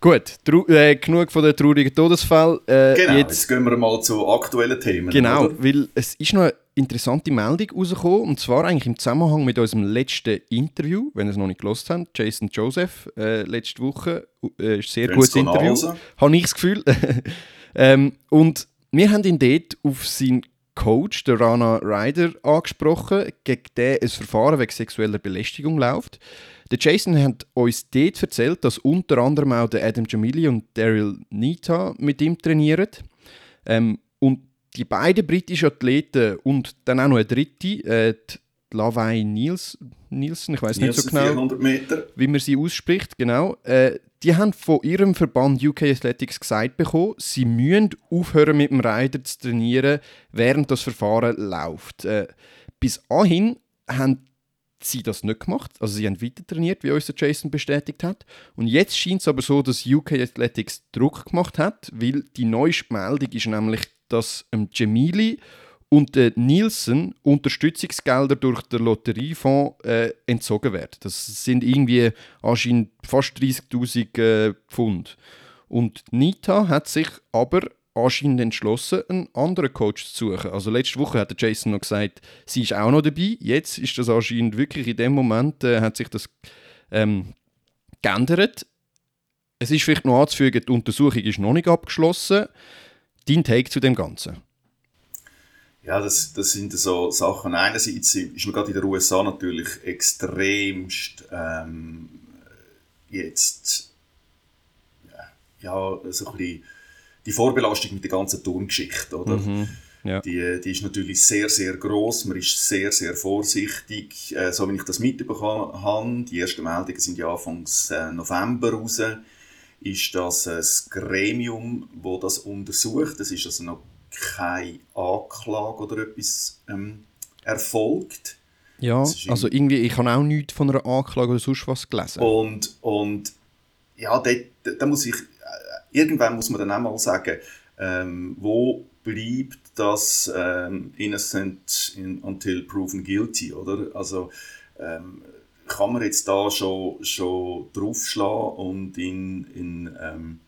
Gut, äh, genug von den traurigen Todesfällen. Äh, genau, jetzt, jetzt, gehen wir mal zu aktuellen Themen. Genau, oder? weil es ist noch eine interessante Meldung rausgekommen, und zwar eigentlich im Zusammenhang mit unserem letzten Interview, wenn ihr es noch nicht gelost habt, Jason Joseph, äh, letzte Woche, äh, ist ein sehr gutes Interview, habe ich das Gefühl. ähm, und wir haben ihn dort auf seinen Coach, der Rana Ryder, angesprochen, gegen den ein Verfahren wegen sexueller Belästigung läuft. Der Jason hat uns dort erzählt, dass unter anderem auch der Adam Jamili und Daryl Nita mit ihm trainieren. Ähm, und die beiden britischen Athleten und dann auch noch eine dritte, äh, die Lavai Niels, Nielsen, ich weiß nicht so genau, wie man sie ausspricht, genau. Äh, die haben von ihrem Verband UK Athletics gesagt bekommen, sie müssen aufhören mit dem Rider zu trainieren, während das Verfahren läuft. Äh, bis dahin haben sie das nicht gemacht. Also sie haben weiter trainiert, wie uns der Jason bestätigt hat. Und jetzt scheint es aber so, dass UK Athletics Druck gemacht hat, weil die neueste Meldung ist nämlich, dass ähm, Jamili und äh, Nielsen Unterstützungsgelder durch den Lotteriefonds äh, entzogen werden. Das sind irgendwie anscheinend fast 30'000 äh, Pfund. Und Nita hat sich aber anscheinend entschlossen, einen anderen Coach zu suchen. Also letzte Woche hat Jason noch gesagt, sie ist auch noch dabei. Jetzt ist das anscheinend wirklich in dem Moment äh, hat sich das ähm, geändert. Es ist vielleicht noch anzufügen, die Untersuchung ist noch nicht abgeschlossen. Dein Take zu dem Ganzen? Ja, das, das sind so Sachen. Einerseits ist man gerade in den USA natürlich extremst ähm, jetzt ja, so ein bisschen die Vorbelastung mit der ganzen Turngeschichte, oder? Mhm, ja. die, die ist natürlich sehr, sehr groß. Man ist sehr, sehr vorsichtig. Äh, so wie ich das mitbekommen habe, die ersten Meldungen sind ja Anfang äh, November raus, ist das ein Gremium, wo das untersucht. Es ist also noch keine Anklage oder etwas ähm, erfolgt. Ja, also irgendwie, ich habe auch nichts von einer Anklage oder sonst was gelesen. Und, und ja, da, muss ich irgendwann muss man dann auch mal sagen, ähm, wo bleibt das ähm, innocent in, until proven guilty, oder? Also ähm, kann man jetzt da schon, schon draufschlagen und in, in ähm,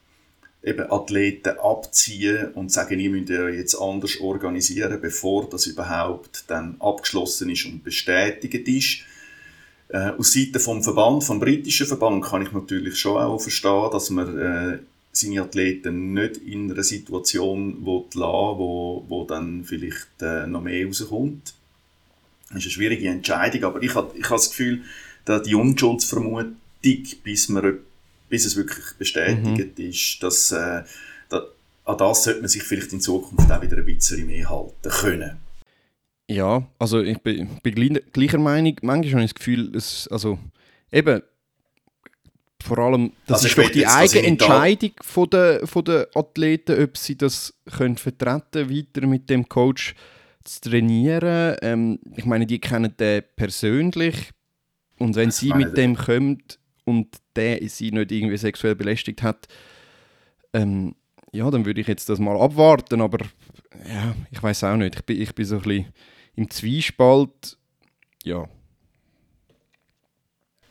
eben Athleten abziehen und sagen, ihr müsst ja jetzt anders organisieren, bevor das überhaupt dann abgeschlossen ist und bestätigt ist. Äh, aus Seite vom Verband, vom britischen Verband, kann ich natürlich schon auch verstehen, dass man äh, seine Athleten nicht in einer Situation lassen wo, wo dann vielleicht äh, noch mehr rauskommt. Das ist eine schwierige Entscheidung, aber ich habe ich das Gefühl, dass die Unschuldsvermutung, bis, man, bis es wirklich bestätigt mhm. ist, dass, äh, da, an das sollte man sich vielleicht in Zukunft auch wieder ein bisschen mehr halten können. Ja, also ich bin, bin gleicher Meinung. Manchmal habe ich das Gefühl, es, also eben, vor allem, das also ist doch die eigene Entscheidung von der, von der Athleten, ob sie das können vertreten weiter mit dem Coach zu trainieren. Ähm, ich meine, die kennen den persönlich und wenn sie mit dem kommt und der sie nicht irgendwie sexuell belästigt hat, ähm, ja, dann würde ich jetzt das mal abwarten, aber ja, ich weiß auch nicht. Ich bin, ich bin so ein bisschen im Zwiespalt. Ja.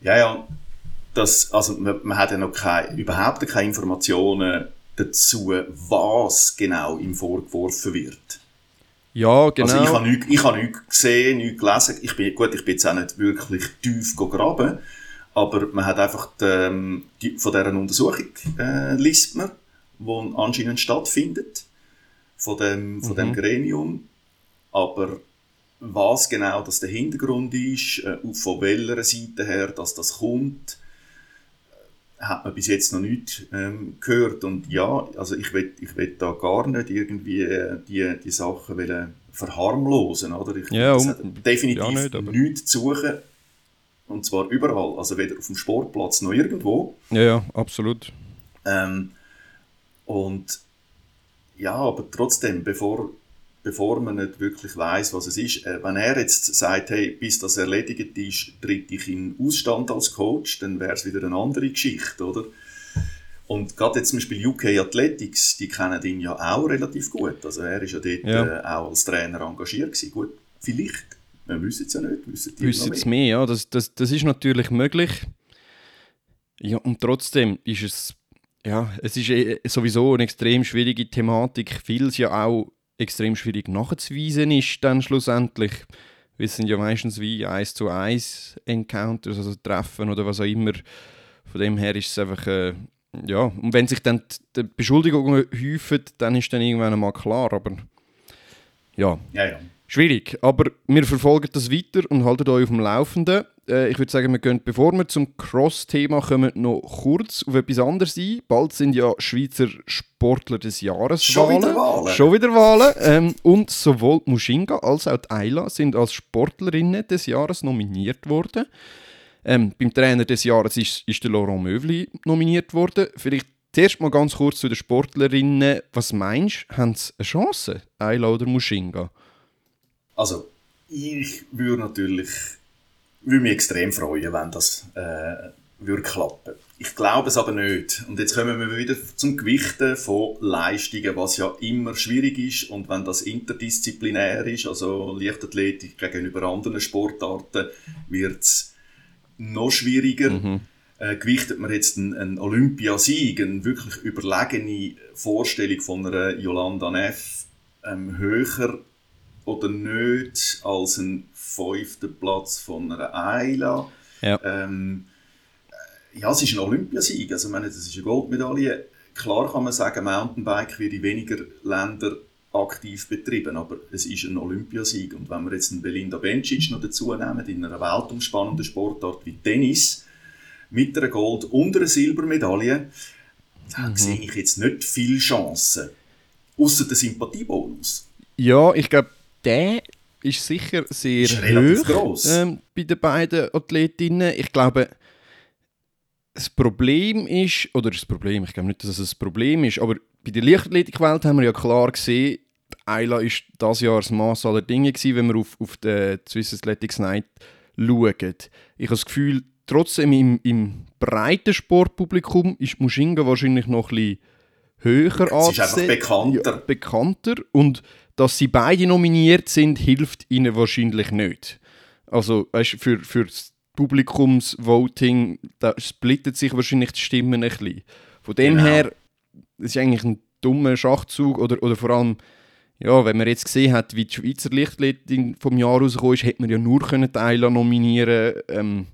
Ja, ja dass, also man, man hat ja noch keine, überhaupt keine Informationen dazu, was genau ihm vorgeworfen wird. Ja, genau. Also ich habe nichts, ich habe nichts gesehen, nichts gelesen. Ich bin, gut, ich bin jetzt auch nicht wirklich tief gegraben, aber man hat einfach die, ähm, die, von dieser Untersuchung äh, liest man, die anscheinend stattfindet, von dem, von mhm. dem Gremium. Aber was genau das der Hintergrund ist, äh, von welcher Seite her dass das kommt, hat man bis jetzt noch nicht ähm, gehört. Und ja, also ich will, ich will da gar nicht irgendwie äh, die, die Sachen wollen verharmlosen. Oder? Ich, ja, um, definitiv ja nicht, nichts zu suchen. Und zwar überall. Also weder auf dem Sportplatz noch irgendwo. Ja, ja, absolut. Ähm, und ja, aber trotzdem, bevor, bevor man nicht wirklich weiß, was es ist, äh, wenn er jetzt sagt, hey, bis das erledigt ist, tritt ich in Ausstand als Coach, dann wäre es wieder eine andere Geschichte, oder? Und gerade jetzt zum Beispiel UK Athletics, die kennen ihn ja auch relativ gut. Also er ist ja dort ja. Äh, auch als Trainer engagiert gewesen. Gut, vielleicht, wir wissen es ja nicht, wissen die wissen es mehr, ja, das, das, das ist natürlich möglich. Ja, und trotzdem ist es, ja, es ist eh sowieso eine extrem schwierige Thematik, weil es ja auch extrem schwierig nachzuweisen ist dann schlussendlich. Wir sind ja meistens wie eins zu eins Encounters, also Treffen oder was auch immer. Von dem her ist es einfach, äh, ja, und wenn sich dann die Beschuldigungen häufen, dann ist dann irgendwann einmal klar, aber ja. ja, ja. Schwierig, aber wir verfolgen das weiter und halten euch auf dem Laufenden. Äh, ich würde sagen, wir gehen, bevor wir zum Cross-Thema kommen, noch kurz auf etwas anderes ein. Bald sind ja Schweizer Sportler des Jahres Schon Wahlen. wieder Wahlen. Schon wieder Wahlen. Ähm, und sowohl Mushinga als auch Ayla sind als Sportlerinnen des Jahres nominiert worden. Ähm, beim Trainer des Jahres ist, ist der Laurent Mövli nominiert worden. Vielleicht zuerst mal ganz kurz zu den Sportlerinnen. Was meinst du, haben sie eine Chance, Ayla oder Mushinga? Also, ich würde natürlich würde mich extrem freuen, wenn das äh, würde klappen. Ich glaube es aber nicht. Und jetzt kommen wir wieder zum Gewichten von Leistungen, was ja immer schwierig ist. Und wenn das interdisziplinär ist, also Leichtathletik gegenüber anderen Sportarten, wird es noch schwieriger. Mhm. Äh, gewichtet man jetzt einen, einen Olympiasieg, eine wirklich überlegene Vorstellung von einer Yolanda Neff ähm, höher oder nicht als ein fünfter Platz von einer Ayla. Ja. Ähm, äh, ja, es ist ein Olympiasieg. Also, ich meine, das ist eine Goldmedaille. Klar kann man sagen, Mountainbike wird in weniger Ländern aktiv betrieben, aber es ist ein Olympiasieg. Und wenn wir jetzt einen Belinda Bencic noch dazu nehmen, in einer weltumspannenden Sportart wie Tennis, mit einer Gold- und einer Silbermedaille, dann mhm. sehe ich jetzt nicht viele Chancen. Außer der Sympathiebonus. Ja, ich glaube, der ist sicher sehr ist hoch ähm, bei den beiden Athletinnen. Ich glaube, das Problem ist, oder das Problem, ich glaube nicht, dass es ein Problem ist, aber bei der Leichtathletikwelt haben wir ja klar gesehen, Ayla war das Jahr das Maß aller Dinge gewesen, wenn wir auf, auf den Swiss Athletics Night schauen. Ich habe das Gefühl, trotzdem im, im breiten Sportpublikum ist Mushinga wahrscheinlich noch ein bisschen höher angesehen. Sie ist einfach bekannter. Ja, bekannter und dass sie beide nominiert sind, hilft ihnen wahrscheinlich nicht. Also weißt, für, für das Publikumsvoting, da splittet sich wahrscheinlich die Stimmen ein bisschen. Von dem genau. her, das ist eigentlich ein dummer Schachzug oder, oder vor allem, ja, wenn man jetzt gesehen hat, wie die Schweizer Lichtathletin vom Jahr rausgekommen ist, hätte man ja nur können Teile nominieren ähm,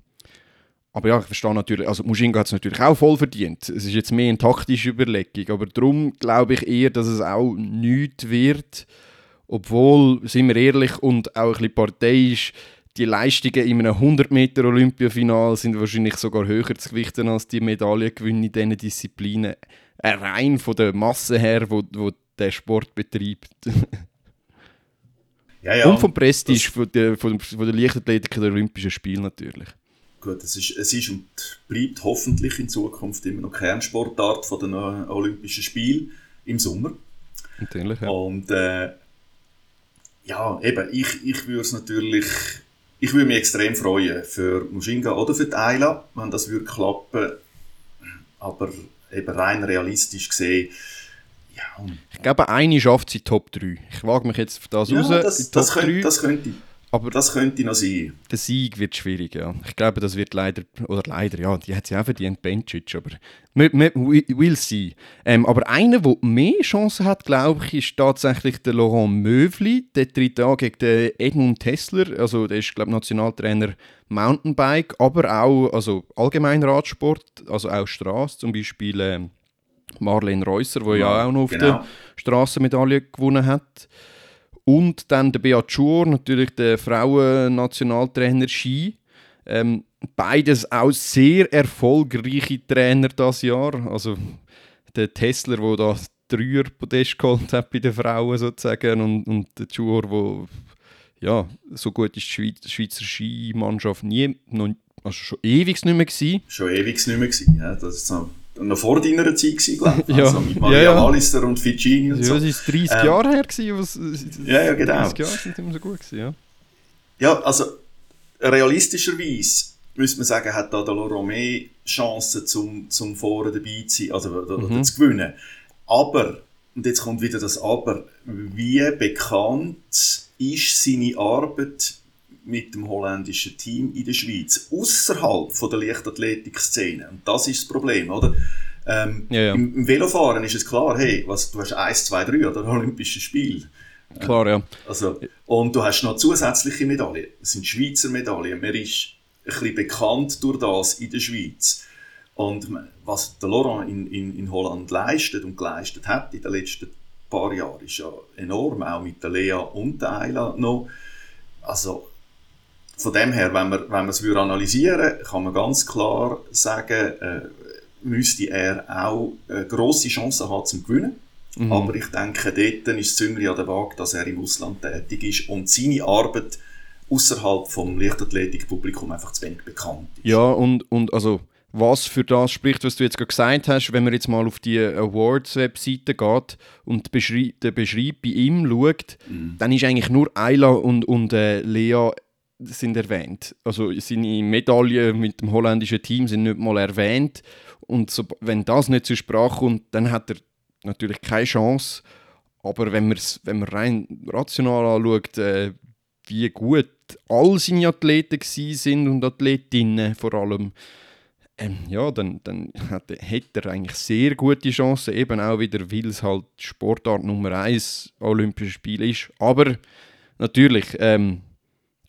aber ja, ich verstehe natürlich, also Mushinga hat es natürlich auch voll verdient. Es ist jetzt mehr eine taktische Überlegung, aber darum glaube ich eher, dass es auch nichts wird. Obwohl, sind wir ehrlich und auch ein bisschen parteiisch, die Leistungen in einem 100 Meter Olympiafinal sind wahrscheinlich sogar höher zu gewichten als die Medaillengewinne in diesen Disziplinen. Äh, rein von der Masse her, wo, wo der Sport betreibt. ja, ja, und vom Prestige von der, von, von der Leichtathletik der Olympischen Spiele natürlich. Gut, es ist, es ist und bleibt hoffentlich in Zukunft immer noch Kernsportart von den Olympischen Spielen im Sommer. Natürlich, ja. Und äh, ja, eben, ich, ich würde es natürlich, ich würde mich extrem freuen für Mushinga oder für die Ayla, wenn das würde klappen. Aber eben rein realistisch gesehen, ja. Ich glaube, eine schafft sie Top 3. Ich wage mich jetzt auf das ja, raus. Das, das, könnte, das könnte aber das könnte noch sein. Der Sieg wird schwierig, ja. Ich glaube, das wird leider, oder leider, ja, die hat sie auch verdient, Bencic, aber wir, wir, will see. Ähm, aber einer, der mehr Chancen hat, glaube ich, ist tatsächlich der Laurent Mövli. Der tritt an gegen den Edmund Tessler, also der ist, glaube ich, Nationaltrainer Mountainbike, aber auch also Allgemeinradsport, also auch Straße, zum Beispiel äh, Marlene Reusser, die ja, ja auch noch auf genau. der Straßenmedaille gewonnen hat. Und dann der Beat Schur, natürlich der Frauen-Nationaltrainer Ski. Ähm, beides auch sehr erfolgreiche Trainer das Jahr. Also der Tesla, der da Dreier Podest geholt hat bei den Frauen sozusagen und, und der Schur, der ja, so gut ist die Schweizer Skimannschaft nie, noch, also schon ewig nicht mehr gewesen. Schon ewig nicht mehr gewesen, ja. Das ist so noch vor deiner Zeit gewesen, glaube ich. Ja. Also mit Maria ja, ja. Wallister und Ficini und ja, so. das ist 30 ähm, Jahre her gewesen, was, ja, ja, genau. 30 Jahre sind immer so gut gewesen, ja. Ja, also realistischerweise müsste man sagen, hat da der Laurent mehr Chancen zum, zum Vorne dabei zu sein, also mhm. zu gewinnen. Aber, und jetzt kommt wieder das Aber, wie bekannt ist seine Arbeit mit dem holländischen Team in der Schweiz, außerhalb der Leichtathletik-Szene. Und das ist das Problem, oder? Ähm, ja, ja. Im, Im, Velofahren ist es klar, hey, was, du hast 1, 2, 3 oder Olympische Spiele. Klar, ja. Also, und du hast noch zusätzliche Medaillen. Das sind Schweizer Medaillen. Man ist ein bisschen bekannt durch das in der Schweiz. Und was der Laurent in, in, in Holland leistet und geleistet hat in den letzten paar Jahren, ist ja enorm, auch mit der Lea und der Ayla noch. Also, von dem her, wenn man, wenn man es analysieren würde, kann man ganz klar sagen, äh, müsste er auch eine grosse Chance haben zum Gewinnen. Mhm. Aber ich denke, dort ist Züngli an der Waage, dass er im Ausland tätig ist und seine Arbeit außerhalb vom Leichtathletikpublikum einfach zu wenig bekannt ist. Ja, und, und also was für das spricht, was du jetzt gerade gesagt hast, wenn man jetzt mal auf die Awards-Webseite geht und den Beschreib bei ihm schaut, mhm. dann ist eigentlich nur Ayla und, und äh, Lea sind erwähnt. Also seine Medaillen mit dem holländischen Team sind nicht mal erwähnt. Und so, wenn das nicht zur Sprache kommt, dann hat er natürlich keine Chance. Aber wenn, wenn man rein rational anschaut, äh, wie gut all seine Athleten sind und Athletinnen vor allem, ähm, ja, dann, dann hat, hat, er eigentlich sehr gute Chancen, eben auch wieder, weil es halt Sportart Nummer 1 Olympische Spiele ist. Aber natürlich, ähm,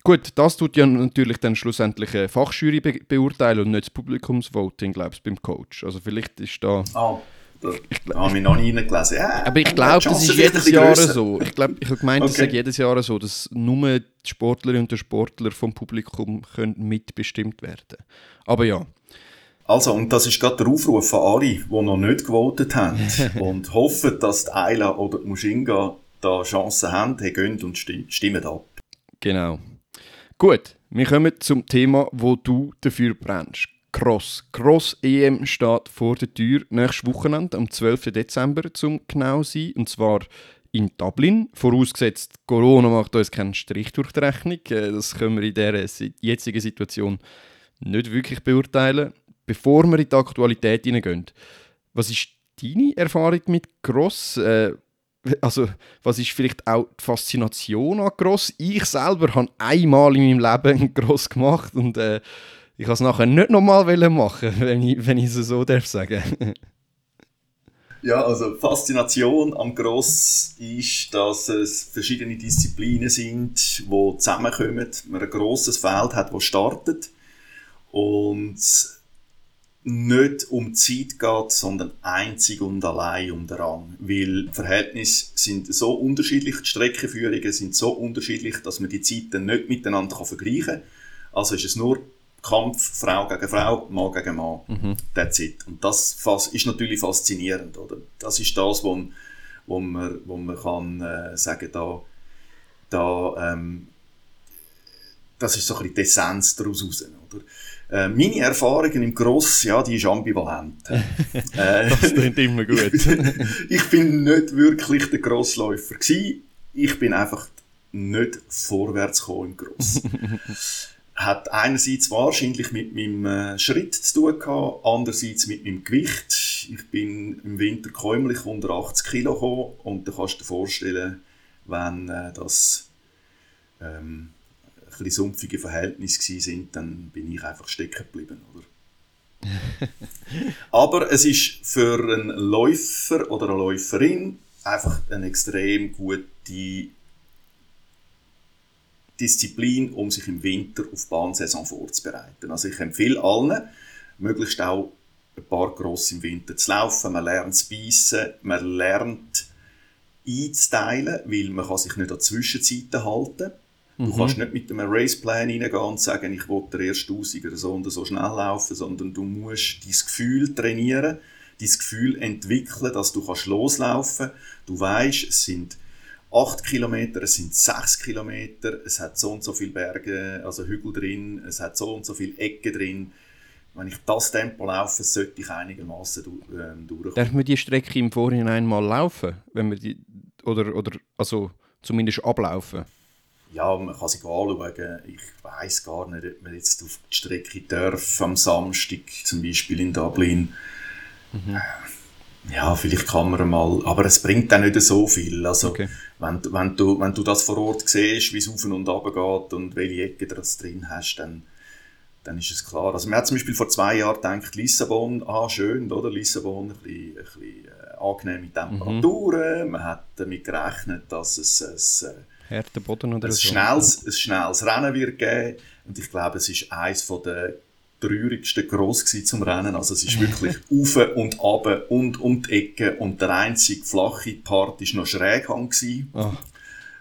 gut, das tut ja natürlich dann schlussendlich eine Fachjury be beurteilen und nicht das Publikumsvoting, glaube ich, beim Coach. Also vielleicht ist da... Oh. Da habe ich noch nie gelesen. Ja, aber ich glaube, das ist jedes Jahr so. Ich glaube, ich habe gemeint, okay. das ist jedes Jahr so, dass nur die Sportlerinnen und die Sportler vom Publikum können mitbestimmt werden Aber ja. Also, und das ist gerade der Aufruf an alle, die noch nicht gewotet haben und hoffen, dass die Ayla oder die Mushinga da Chancen haben, hey, gehen und stimmen ab. Genau. Gut, wir kommen zum Thema, wo du dafür brennst. Cross. Cross EM steht vor der Tür nächstes Wochenende, am 12. Dezember zum genau sein. Und zwar in Dublin. Vorausgesetzt, Corona macht uns keinen Strich durch die Rechnung. Äh, das können wir in dieser jetzigen Situation nicht wirklich beurteilen. Bevor wir in die Aktualität hineingehen, was ist deine Erfahrung mit Cross? Also, was ist vielleicht auch die Faszination an Cross? Ich selber habe einmal in meinem Leben ein Cross gemacht und äh, ich kann es nachher nicht nochmal machen, wenn ich, wenn ich es so darf sagen. ja, also Faszination am Gross ist, dass es verschiedene Disziplinen sind, die zusammenkommen. Man ein grosses Feld hat, das startet und nicht um Zeit geht, sondern einzig und allein um den Rang. Weil die Verhältnisse sind so unterschiedlich, die Streckenführungen sind so unterschiedlich, dass man die Zeiten nicht miteinander vergleichen kann. Also ist es nur Kampf Frau gegen Frau, Mann gegen Mann. Mhm. That's it. Und das ist natürlich faszinierend. Oder? Das ist das, wo, wo, man, wo man kann äh, sagen da, da ähm, das ist so ein bisschen die Essenz daraus raus. Oder? Äh, meine Erfahrungen im Gross, ja, die ist ambivalent. äh, das klingt immer gut. ich, bin, ich bin nicht wirklich der Grossläufer gewesen. Ich bin einfach nicht vorwärts gekommen im Gross. hat einerseits wahrscheinlich mit meinem äh, Schritt zu tun gehabt, andererseits mit meinem Gewicht. Ich bin im Winter käumlich unter 80 Kilo gekommen und da kannst du dir vorstellen, wenn äh, das ähm, bisschen sumpfige Verhältnisse sind, dann bin ich einfach stecken geblieben, oder? Aber es ist für einen Läufer oder eine Läuferin einfach eine extrem gute Disziplin, um sich im Winter auf die Bahnsaison vorzubereiten. Also ich empfehle allen, möglichst auch ein paar Gross im Winter zu laufen. Man lernt zu beißen, man lernt einzuteilen, weil man kann sich nicht an Zwischenzeiten halten. Du mhm. kannst nicht mit einem Raceplan reingehen und sagen, ich will der erste Tausiger so und so schnell laufen, sondern du musst dein Gefühl trainieren, dein Gefühl entwickeln, dass du kannst loslaufen. Du weißt, es sind 8 Kilometer, es sind 6 Kilometer, es hat so und so viele Berge, also Hügel drin, es hat so und so viele Ecken drin. wenn ich das Tempo laufe, sollte ich einigermaßen du, ähm, durchkommen. Darf man die Strecke im Vorhinein mal laufen? Wenn man die, oder, oder also zumindest ablaufen? Ja, man kann sich anschauen. Ich weiß gar nicht, ob man jetzt auf die Strecke darf am Samstag, zum Beispiel in Dublin. Mhm. Ja, vielleicht kann man mal, aber es bringt dann nicht so viel. Also, okay. wenn, wenn, du, wenn du das vor Ort siehst, wie es auf und ab geht und welche Ecke du drin hast, dann, dann ist es klar. Also, man hat zum Beispiel vor zwei Jahren gedacht, Lissabon, ah, schön, oder? Lissabon, ein bisschen, ein bisschen äh, angenehme Temperaturen. Mhm. Man hat damit gerechnet, dass es ein, Härter Boden oder ein, so. schnelles, ein schnelles Rennen wird geben. Und ich glaube, es ist eines der traurigsten gross zum Rennen. Also es ist wirklich auf und ab und um die Ecke und der einzige flache Part war noch Schräghang oh.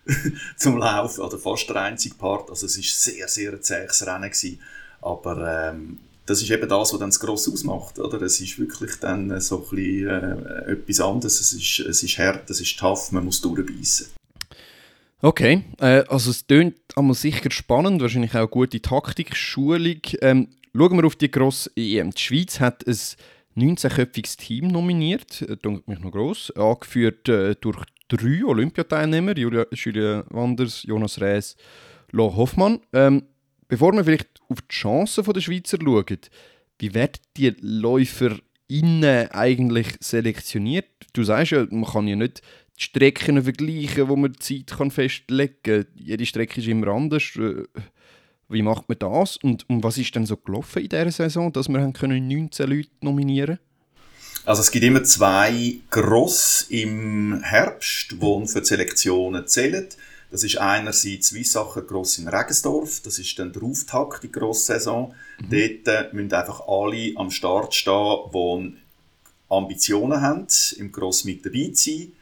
zum Laufen, oder fast der einzige Part. Also es war sehr, sehr ein zähes Rennen gewesen. Aber ähm, das ist eben das, was dann das Grosse ausmacht. Oder? Es ist wirklich dann so ein bisschen, äh, etwas anderes. Es ist, es ist hart, es ist tough, man muss durchbeissen. Okay, äh, also es klingt einmal sicher spannend, wahrscheinlich auch gute Taktik-Schulung. Ähm, Schauen wir auf die grosse EM. Die Schweiz hat ein 19-köpfiges Team nominiert, äh, mich noch gross, angeführt äh, durch drei Olympiateilnehmer, Julia, Julia Wanders, Jonas Rees, Lo Hoffmann. Ähm, bevor wir vielleicht auf die Chancen der Schweizer schauen, wie werden die LäuferInnen eigentlich selektioniert? Du sagst ja, man kann ja nicht die Strecken vergleichen, wo man die Zeit kann festlegen kann. Jede Strecke ist immer anders. Äh, wie macht man das? Und, und was ist denn so gelaufen in dieser Saison, dass wir 19 Leute nominieren Also es gibt immer zwei Gross im Herbst, die für die Selektionen zählen. Das ist einerseits Weissacher Gross in Regensdorf, das ist dann die Auftakt, die Grosssaison. Mhm. Dort müssen einfach alle am Start stehen, die Ambitionen haben, im Gross mit dabei zu sein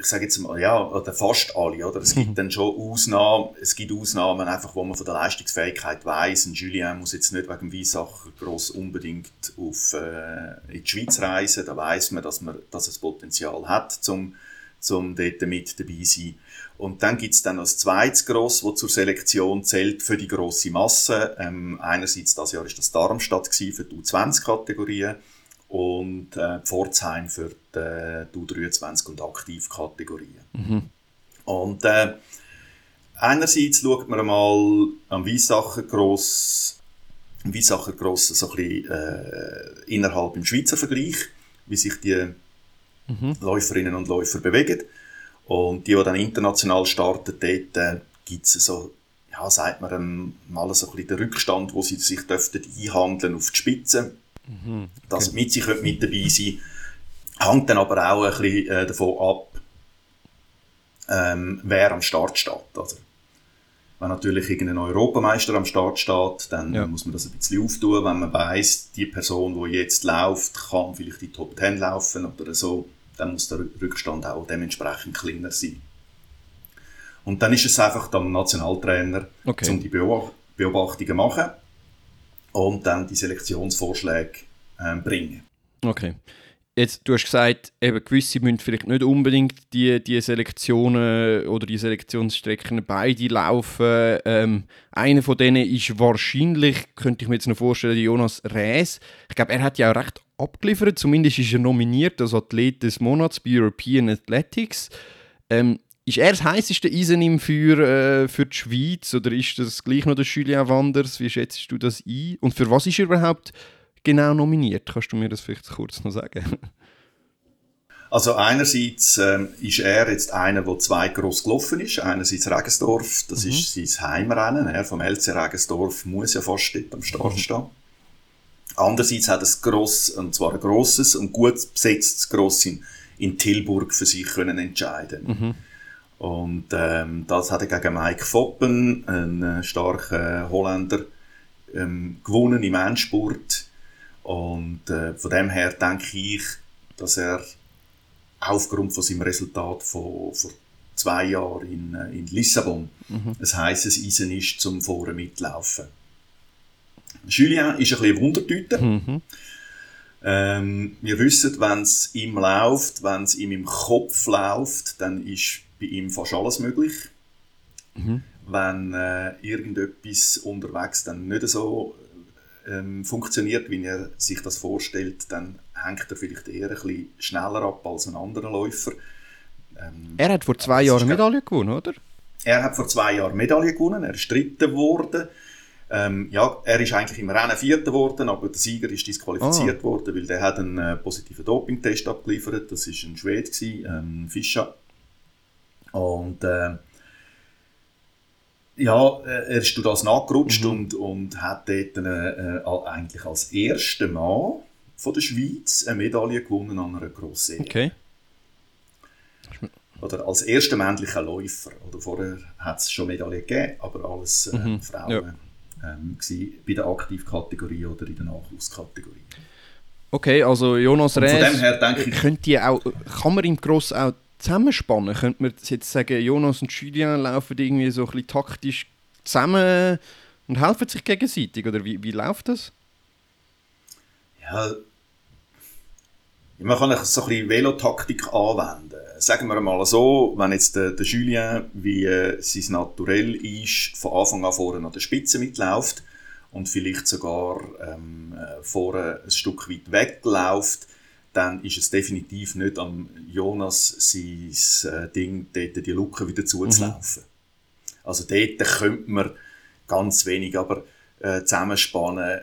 ich sage jetzt mal, ja, oder fast alle, oder? Es gibt dann schon Ausnahmen, es gibt Ausnahmen einfach, wo man von der Leistungsfähigkeit weiß. Ein Julien muss jetzt nicht wegen Weissacher gross unbedingt auf, äh, in die Schweiz reisen. Da weiß man, dass man, dass es Potenzial hat, zum, zum dort mit dabei sein. Und dann gibt's dann als zweites Gross, wo zur Selektion zählt für die grosse Masse. Ähm, einerseits, das Jahr ist das Darmstadt für die U20-Kategorien und äh, Pforzheim für die, äh, die U23 und Aktivkategorien. Mhm. Und äh, einerseits schaut man mal am Weissacher Gross, am Weissacher Gross so ein bisschen, äh, innerhalb im Schweizer Vergleich, wie sich die mhm. Läuferinnen und Läufer bewegen. Und die, die dann international starten, dort äh, gibt es so, ja, sagt man ähm, mal so ein bisschen den Rückstand, wo sie sich dürften einhandeln auf die Spitze Mhm, okay. Dass mit sie mit dabei sein hängt dann aber auch ein bisschen äh, davon ab, ähm, wer am Start steht. Also, wenn natürlich irgendein Europameister am Start steht, dann ja. muss man das ein bisschen auftun. Wenn man weiß, die Person, die jetzt läuft, kann vielleicht die Top 10 laufen oder so, dann muss der Rückstand auch dementsprechend kleiner sein. Und dann ist es einfach dem Nationaltrainer, okay. um die Beobachtungen zu machen und dann die Selektionsvorschläge äh, bringen. Okay. Jetzt, du hast gesagt, eben gewisse müssen vielleicht nicht unbedingt die, die Selektionen oder die Selektionsstrecken beide laufen. Ähm, einer von denen ist wahrscheinlich, könnte ich mir jetzt noch vorstellen, Jonas Rees. Ich glaube, er hat ja auch recht abgeliefert. Zumindest ist er nominiert als Athlet des Monats bei European Athletics. Ähm, ist er das heißeste Eisen im Feuer äh, für die Schweiz oder ist das gleich noch der Julien Wanders? Wie schätzt du das ein? Und für was ist er überhaupt genau nominiert? Kannst du mir das vielleicht kurz noch sagen? Also einerseits ähm, ist er jetzt einer, der zwei gross gelaufen ist. Einerseits Regensdorf, das mhm. ist sein Heimrennen. Er vom LC Regensdorf muss ja fast dort am Start mhm. stehen. Andererseits hat er ein gross, und zwar ein grosses und gut besetztes Gross in, in Tilburg für sich können entscheiden. Mhm. Und ähm, das hat er gegen Mike Foppen, einen äh, starken Holländer, ähm, gewonnen im Endspurt. Und äh, von dem her denke ich, dass er aufgrund von seinem Resultat von vor zwei Jahren in, äh, in Lissabon mhm. ein heißes Eisen ist zum Vorne mitlaufen. Julien ist ein bisschen Wundertüte. Mhm. Ähm, wir wissen, wenn es ihm läuft, wenn es ihm im Kopf läuft, dann ist bei ihm fast alles möglich. Mhm. Wenn äh, irgendetwas unterwegs dann nicht so ähm, funktioniert, wie er sich das vorstellt, dann hängt er vielleicht eher ein bisschen schneller ab als ein anderer Läufer. Ähm, er hat vor zwei Jahren Medaille gewonnen, oder? Er hat vor zwei Jahren Medaille gewonnen, er ist Dritter geworden. Ähm, ja, er ist eigentlich im Rennen Vierter geworden, aber der Sieger ist disqualifiziert oh. worden, weil der hat einen äh, positiven Dopingtest abgeliefert. Das ist ein Schwede, ähm, Fischer. Und äh, ja, er ist durch das nachgerutscht mhm. und, und hat dort äh, eigentlich als erster Mann von der Schweiz eine Medaille gewonnen an einer Grossen Okay. Oder als erster männlicher Läufer. Oder vorher hat es schon Medaillen gegeben, aber alles äh, mhm. Frauen ja. ähm, bei der Aktivkategorie oder in der Nachwuchskategorie. Okay, also Jonas Rees, von dem her denke ich, könnt ihr auch, kann man im Gross auch zusammenspannen? Könnte man jetzt sagen, Jonas und Julien laufen irgendwie so ein bisschen taktisch zusammen und helfen sich gegenseitig? Oder wie, wie läuft das? Ja, man kann so ein bisschen Velotaktik anwenden. Sagen wir mal so, wenn jetzt der, der Julien, wie äh, sein Naturell ist, von Anfang an vorne an der Spitze mitläuft und vielleicht sogar ähm, äh, vorne ein Stück weit wegläuft, dann ist es definitiv nicht am Jonas sein äh, Ding, dort die Lücke wieder zuzulaufen. Mhm. Also dort könnte man ganz wenig, aber äh, zusammenspannen,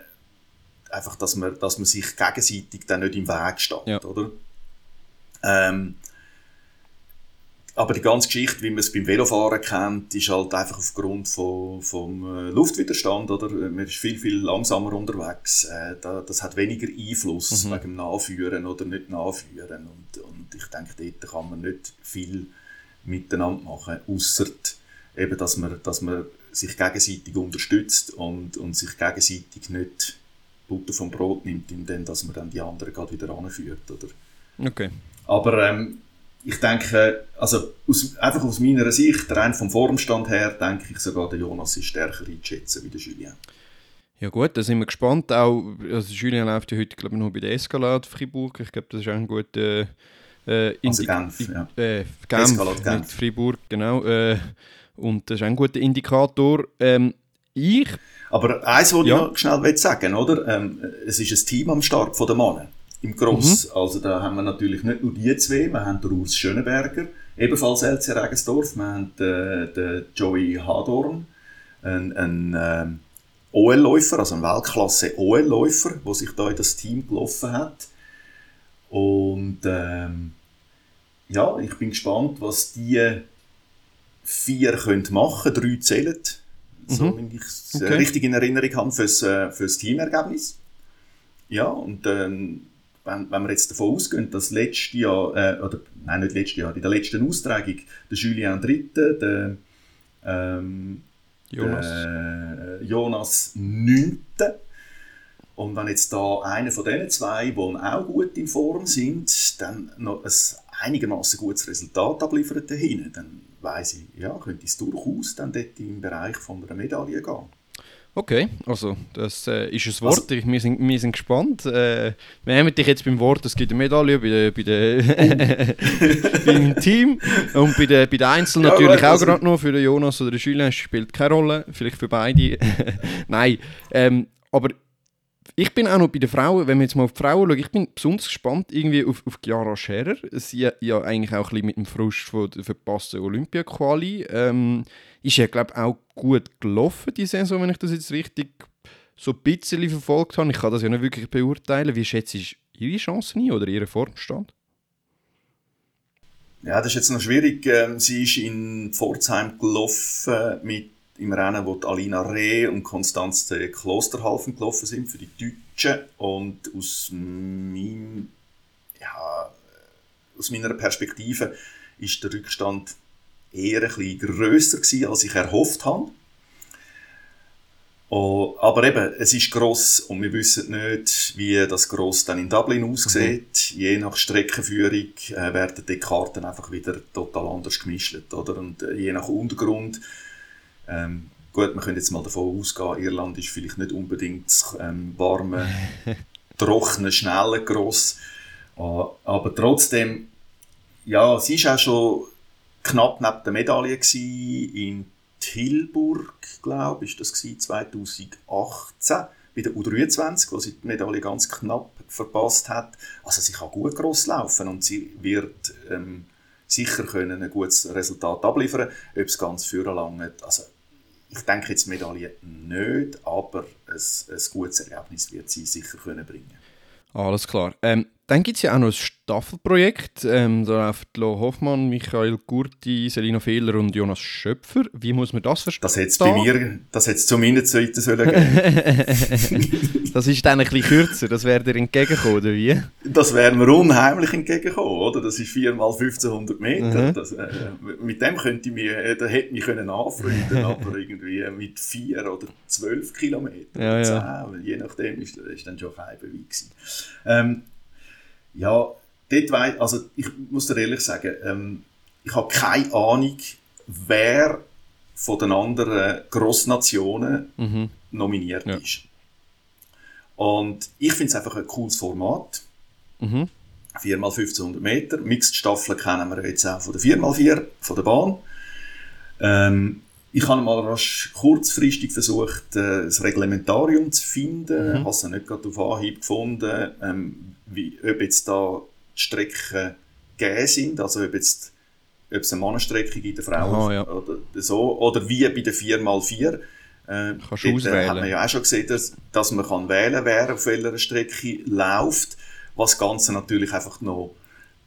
einfach, dass man, dass man sich gegenseitig dann nicht im Weg steht, ja. oder? Ähm, aber die ganze Geschichte, wie man es beim Velofahren kennt, ist halt einfach aufgrund von, vom äh, Luftwiderstand, oder? Man ist viel, viel langsamer unterwegs. Äh, das hat weniger Einfluss mhm. wegen dem Nachführen oder nicht Nachführen. Und, und ich denke, dort kann man nicht viel miteinander machen, außer eben, dass man, dass man sich gegenseitig unterstützt und, und sich gegenseitig nicht Butter vom Brot nimmt, indem dass man dann die anderen gerade wieder anführt, oder? Okay. Aber ähm, ich denke, also aus, einfach aus meiner Sicht, rein vom Formstand her, denke ich sogar, der Jonas ist stärker einzuschätzen wie der Julien. Ja gut, da sind wir gespannt. Auch, also Julien läuft ja heute, glaube ich, noch bei der Escalade Fribourg. Ich glaube, das ist auch ein guter... Äh, also Genf, ja. Äh, Genf, Escalade Genf. Fribourg, genau. Äh, und das ist auch ein guter Indikator. Ähm, ich... Aber eins wollte ja. ich noch schnell sagen, oder? Ähm, es ist ein Team am Start von den Männern im Gross. Mhm. Also da haben wir natürlich nicht nur die zwei, wir haben den Urs Schönenberger, ebenfalls LC Regensdorf, wir haben den, den Joey Hadorn, ein, ein äh, OL-Läufer, also ein Weltklasse-OL-Läufer, der sich da in das Team gelaufen hat. Und ähm, ja, ich bin gespannt, was die vier können machen können. Drei zählen, mhm. so wenn ich es okay. richtig in Erinnerung habe, fürs, äh, fürs Teamergebnis. Ja, und ähm, wenn, wenn wir jetzt davon ausgehen, dass letztes Jahr, äh, oder nein, nicht letztes Jahr, in der letzten Austragung der Julien Dritte, der ähm, Jonas. Der Jonas Neunte. Und wenn jetzt da einer von diesen zwei, die auch gut in Form sind, dann noch ein einigermaßen gutes Resultat abliefert dahin, dann weiss ich, ja, könnte es durchaus dann dort im Bereich von einer Medaille gehen. Okay, also das äh, ist ein Wort. Also, wir, sind, wir sind gespannt. Äh, wir nehmen dich jetzt beim Wort, es gibt eine Medaille bei, der, bei, der beim Team und bei den bei der Einzelnen ja, natürlich auch also, gerade noch. Für den Jonas oder den Julien spielt keine Rolle, vielleicht für beide. Nein, ähm, aber ich bin auch noch bei den Frauen, wenn wir jetzt mal auf die Frauen schauen, ich bin besonders gespannt irgendwie auf, auf Chiara Scherer. Sie ja eigentlich auch ein bisschen mit dem Frust von der verpassten Olympia-Quali. Ähm, ist ja, glaube ich, auch gut gelaufen, die Saison, wenn ich das jetzt richtig so ein bisschen verfolgt habe. Ich kann das ja nicht wirklich beurteilen. Wie schätzt du ihre Chancen ein oder ihren Formstand? Ja, das ist jetzt noch schwierig. Ähm, sie ist in Pforzheim gelaufen mit im Rennen, wo Alina Reh und Konstanze Klosterhalfen gelaufen sind für die Deutschen. Und aus, mein, ja, aus meiner Perspektive ist der Rückstand eher ein bisschen grösser gewesen, als ich erhofft habe. Oh, aber eben, es ist gross und wir wissen nicht, wie das gross dann in Dublin aussieht. Mhm. Je nach Streckenführung äh, werden die Karten einfach wieder total anders gemischt. Oder? Und äh, je nach Untergrund ähm, gut, wir können jetzt mal davon ausgehen, Irland ist vielleicht nicht unbedingt ähm, warme, trockene, schnelle Gross. Uh, aber trotzdem, ja, sie war auch schon knapp neben der Medaille in Tilburg, glaube ich, das war 2018 bei der U23, wo sie die Medaille ganz knapp verpasst hat. Also sie kann gut gross laufen und sie wird ähm, sicher können ein gutes Resultat abliefern, ob es ganz für langt. Also ich denke jetzt Medaille nicht, aber ein, ein gutes Ergebnis wird sie sicher können bringen. Alles klar. Ähm, dann gibt es ja auch noch ein Staffelprojekt. Ähm, da laufen Lo Hoffmann, Michael Gurti, Selina Fehler und Jonas Schöpfer. Wie muss man das verstehen? Das hätte bei mir, das hätte zu meiner Zeit sollen geben. das ist dann ein bisschen kürzer, das wäre dir entgegengekommen, oder wie? Das wäre mir unheimlich entgegengekommen, oder? Das ist 4 mal 1500 Meter. Mhm. Das, äh, mit dem könnte ich mich, äh, da hätte ich mich können anfreunden aber irgendwie mit 4 oder 12 Kilometern, ja, ja. 10, je nachdem ist, ist dann schon kein Beweis ähm, ja, dort weiss, also ich muss dir ehrlich sagen, ähm, ich habe keine Ahnung, wer von den anderen Grossnationen mhm. nominiert ja. ist. Und ich finde es einfach ein cooles Format. Mhm. 4x1500 Meter. Mixed Staffeln kennen wir jetzt auch von der 4x4 von der Bahn. Ähm, ich habe mal rasch kurzfristig versucht, äh, das Reglementarium zu finden. Mhm. habe es nicht gerade auf Anhieb gefunden, ähm, wie, ob jetzt da die Strecken gegeben sind, also ob jetzt ob es eine Mannenstrecke in der Frau ja. oder so, oder wie bei der 4x4. Äh, Kannst du auswählen. Äh, hat man ja auch schon gesehen, dass, dass man kann wählen kann, wer auf welcher Strecke läuft, was das Ganze natürlich einfach noch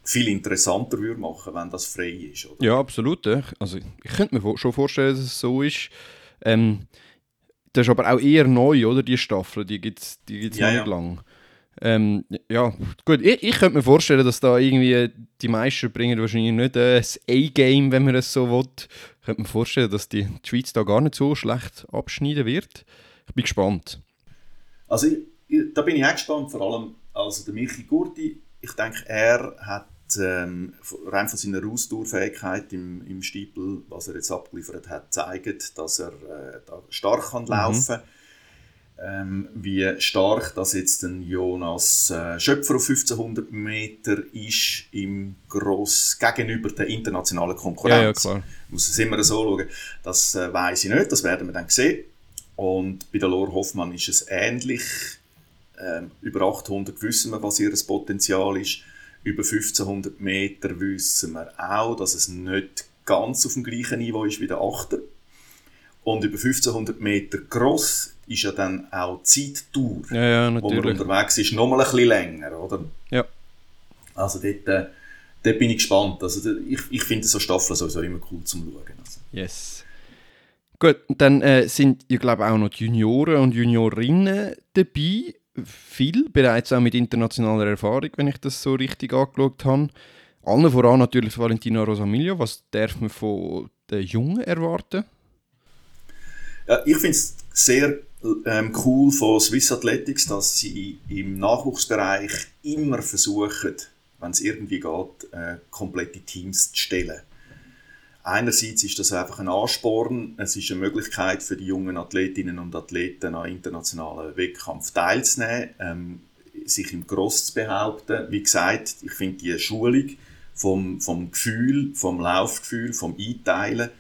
viel interessanter würde machen, wenn das frei ist. Oder? Ja, absolut. Also, ich könnte mir schon vorstellen, dass es so ist. Ähm, das ist aber auch eher neu, oder? Die Staffel, die gibt es die gibt's ja, noch nicht ja. lang. Ähm, ja, gut. Ich, ich könnte mir vorstellen, dass da irgendwie die meisten bringen wahrscheinlich nicht äh, das A-Game, wenn man es so will. Ich könnte mir vorstellen, dass die, die Schweiz da gar nicht so schlecht abschneiden wird. Ich bin gespannt. Also ich, ich, da bin ich auch gespannt, vor allem also der Michi Gurti. Ich denke, er hat ähm, rein von seiner Ausdauerfähigkeit im, im Stiepel, was er jetzt abgeliefert hat, zeigt, dass er äh, da stark kann mhm. laufen kann. Ähm, wie stark das jetzt ein Jonas äh, Schöpfer auf 1500 Meter ist im Gross gegenüber der internationalen Konkurrenz. Ja, ja, Muss es immer so schauen. Das äh, weiß ich nicht, das werden wir dann sehen. Und bei der Lor Hoffmann ist es ähnlich. Ähm, über 800 wissen wir, was ihr Potenzial ist über 1500 Meter wissen wir auch, dass es nicht ganz auf dem gleichen Niveau ist wie der Achter. Und über 1500 Meter gross ist ja dann auch die Zeitdauer, ja, ja, wo man unterwegs ist, noch mal ein bisschen länger, oder? Ja. Also dort, äh, dort bin ich gespannt. Also ich, ich finde so Staffeln sowieso immer cool zum Schauen. Also. Yes. Gut, dann äh, sind, ich glaube auch noch die Junioren und Juniorinnen dabei viel, bereits auch mit internationaler Erfahrung, wenn ich das so richtig angeschaut habe. Allen voran natürlich Valentina Rosamiglio. Was darf man von den Jungen erwarten? Ja, ich finde es sehr ähm, cool von Swiss Athletics, dass sie im Nachwuchsbereich immer versuchen, wenn es irgendwie geht, äh, komplette Teams zu stellen. Einerseits ist das einfach ein Ansporn, es ist eine Möglichkeit für die jungen Athletinnen und Athleten an internationalen Wettkampf teilzunehmen, ähm, sich im Gross zu behaupten. Wie gesagt, ich finde die Schulung vom, vom Gefühl, vom Laufgefühl, vom Einteilen,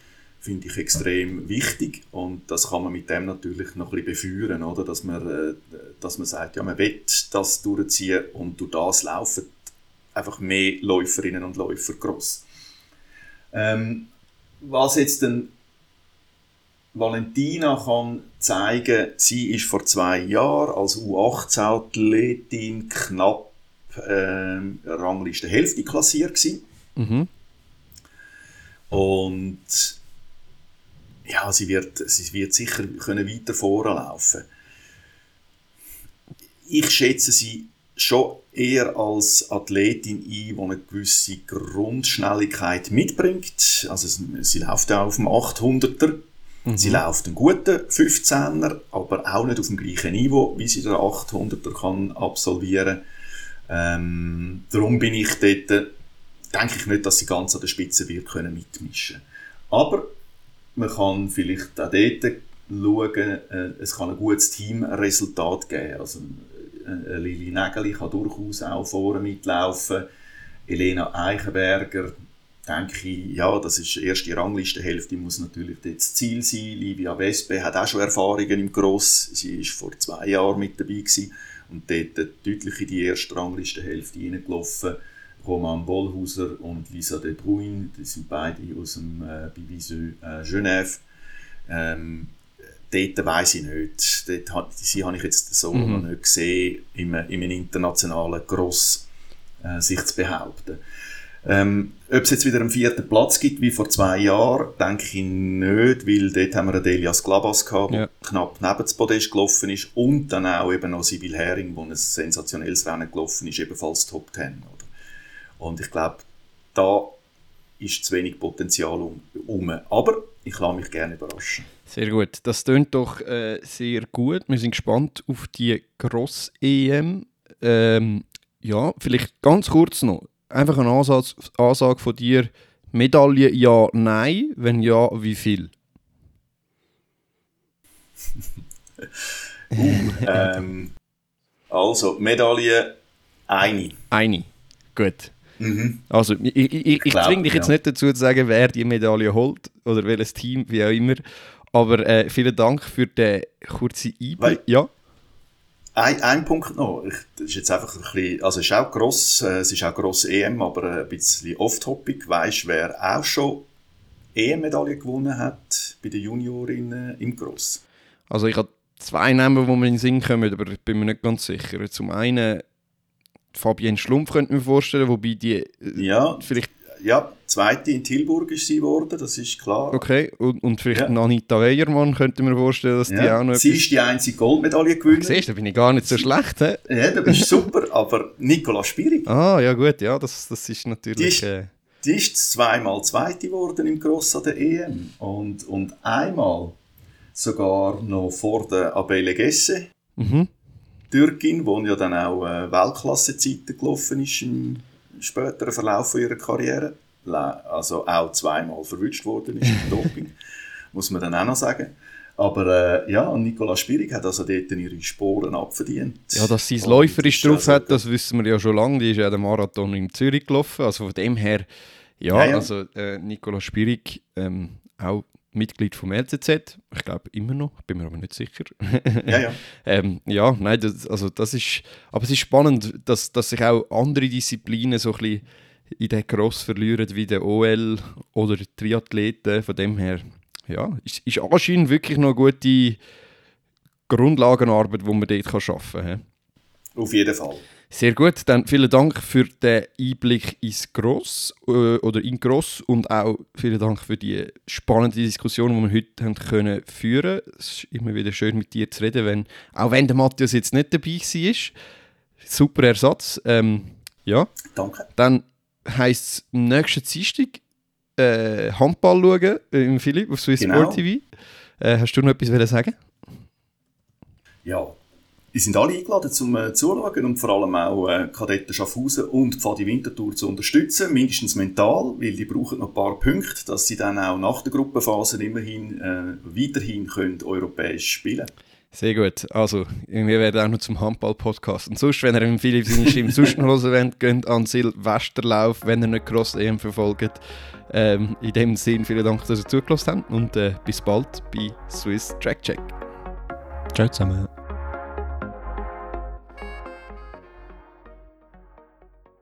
finde ich extrem wichtig und das kann man mit dem natürlich noch ein bisschen befeuern, oder? Dass, man, äh, dass man sagt, ja, man will das durchziehen und durch das laufen einfach mehr Läuferinnen und Läufer gross. Ähm, was jetzt dann Valentina kann zeigen, sie ist vor zwei Jahren als U18-Athletin knapp äh, Rangliste Hälfte klassiert gewesen. Mhm. Und ja, sie wird, sie wird sicher können weiter vorlaufen. Ich schätze sie schon eher als Athletin ein, die eine gewisse Grundschnelligkeit mitbringt. Also sie läuft auch auf dem 800er. Mhm. Sie läuft einen guten 15er, aber auch nicht auf dem gleichen Niveau, wie sie den 800er kann absolvieren ähm, Darum bin ich dort, denke ich nicht, dass sie ganz an der Spitze wird können mitmischen Aber man kann vielleicht auch dort schauen, äh, es kann ein gutes Teamresultat geben. Also äh, Lili Nägeli kann durchaus auch vorne mitlaufen. Elena Eichenberger denke ich, ja, das ist die erste Ranglistenhälfte, muss natürlich das Ziel sein. Livia Vespe hat auch schon Erfahrungen im Gross. Sie war vor zwei Jahren mit dabei gewesen und dort deutlich in die erste Ranglistenhälfte reingelaufen. Roman Bollhauser und Lisa De Bruyne, die sind beide aus dem äh, Biviseux äh, Genève. Ähm, dort weiß ich nicht. Dort hat, sie habe ich jetzt so mhm. noch nicht gesehen, in einem internationalen Gross äh, sich zu behaupten. Ähm, ob es jetzt wieder einen vierten Platz gibt, wie vor zwei Jahren, denke ich nicht, weil dort haben wir einen Delias Glabas gehabt, der ja. knapp neben das Podest gelaufen ist und dann auch eben noch Sibyl Hering, wo ein sensationelles Rennen gelaufen ist, ebenfalls Top Ten. Und ich glaube, da ist zu wenig Potenzial um, um. Aber ich lasse mich gerne überraschen. Sehr gut. Das klingt doch äh, sehr gut. Wir sind gespannt auf die Gross-EM. Ähm, ja, vielleicht ganz kurz noch einfach eine Ansatz, Ansage von dir. Medaille ja, nein. Wenn ja, wie viel? uh, ähm, also, Medaille eine. Eine. Gut. Mhm. Also, ich, ich, ich, ich zwinge dich jetzt ja. nicht dazu zu sagen, wer die Medaille holt oder welches Team, wie auch immer. Aber äh, vielen Dank für den kurzen Einblick. Ja. Ein, ein Punkt noch, ich, das ist jetzt einfach ein bisschen, also es ist auch gross, äh, es ist auch gross EM, aber ein bisschen off-topic. Weißt du, wer auch schon EM-Medaille gewonnen hat bei den Juniorinnen im Gross? Also ich habe zwei Namen, die mir in den Sinn kommen, aber ich bin mir nicht ganz sicher. Zum einen Fabienne Schlumpf könnte mir vorstellen, wobei die äh, ja, vielleicht... Ja, Zweite in Tilburg ist sie geworden, das ist klar. Okay, und, und vielleicht ja. Anita Weiermann könnte man vorstellen, dass ja. die auch noch Sie ist die einzige Goldmedaille gewinnt. Siehst du, da bin ich gar nicht so schlecht. He? Ja, du bist super, aber Nicola Spirig. Ah, ja gut, ja, das, das ist natürlich... Die ist, äh... die ist zweimal Zweite geworden im Gross an der EM und, und einmal sogar noch vor der Abele Gesse. Mhm. Türkin, wo ja dann auch äh, Weltklasse-Zeiten gelaufen ist im späteren Verlauf ihrer Karriere also auch zweimal verwünscht worden ist im Doping, muss man dann auch noch sagen. Aber äh, ja, Nicola Spirig hat also dort ihre Sporen abverdient. Ja, dass sie es läuferisch drauf hat, das wissen wir ja schon lange. Die ist ja den Marathon in Zürich gelaufen. Also von dem her, ja, ja, ja. also äh, Nicola Spirig, ähm, auch Mitglied vom LCZ. Ich glaube immer noch, bin mir aber nicht sicher. ja, ja. ähm, ja, nein, das, also das ist, aber es ist spannend, dass, dass sich auch andere Disziplinen so ein bisschen in den Cross verlieren wie der OL oder Triathleten. Von dem her, ja, ist, ist anscheinend wirklich noch eine gute Grundlagenarbeit, die man dort arbeiten kann. Auf jeden Fall. Sehr gut, dann vielen Dank für den Einblick ins Gross äh, oder in Gross und auch vielen Dank für die spannende Diskussion, die wir heute haben können führen. Es ist immer wieder schön mit dir zu reden, wenn, auch wenn der Matthias jetzt nicht dabei war. Super Ersatz. Ähm, ja. Danke. Dann heisst es nächsten Dienstag äh, Handball schauen äh, im Philipp auf Swiss genau. Sport TV. Äh, hast du noch etwas sagen? Ja, die sind alle eingeladen zum äh, Zuschauen und vor allem auch äh, Kadetten Schaffhausen und Pfadi Winterthur zu unterstützen, mindestens mental, weil die brauchen noch ein paar Punkte, dass sie dann auch nach der Gruppenphase immerhin äh, weiterhin können europäisch spielen können. Sehr gut. Also, wir werden auch noch zum Handball-Podcast. Und sonst, wenn ihr im Philipp seine Stimme sonst noch hören wollt, geht an Silvesterlauf, wenn ihr nicht Cross EM verfolgt. Ähm, in dem Sinne, vielen Dank, dass ihr zugelassen habt und äh, bis bald bei Swiss Track Check. Ciao zusammen.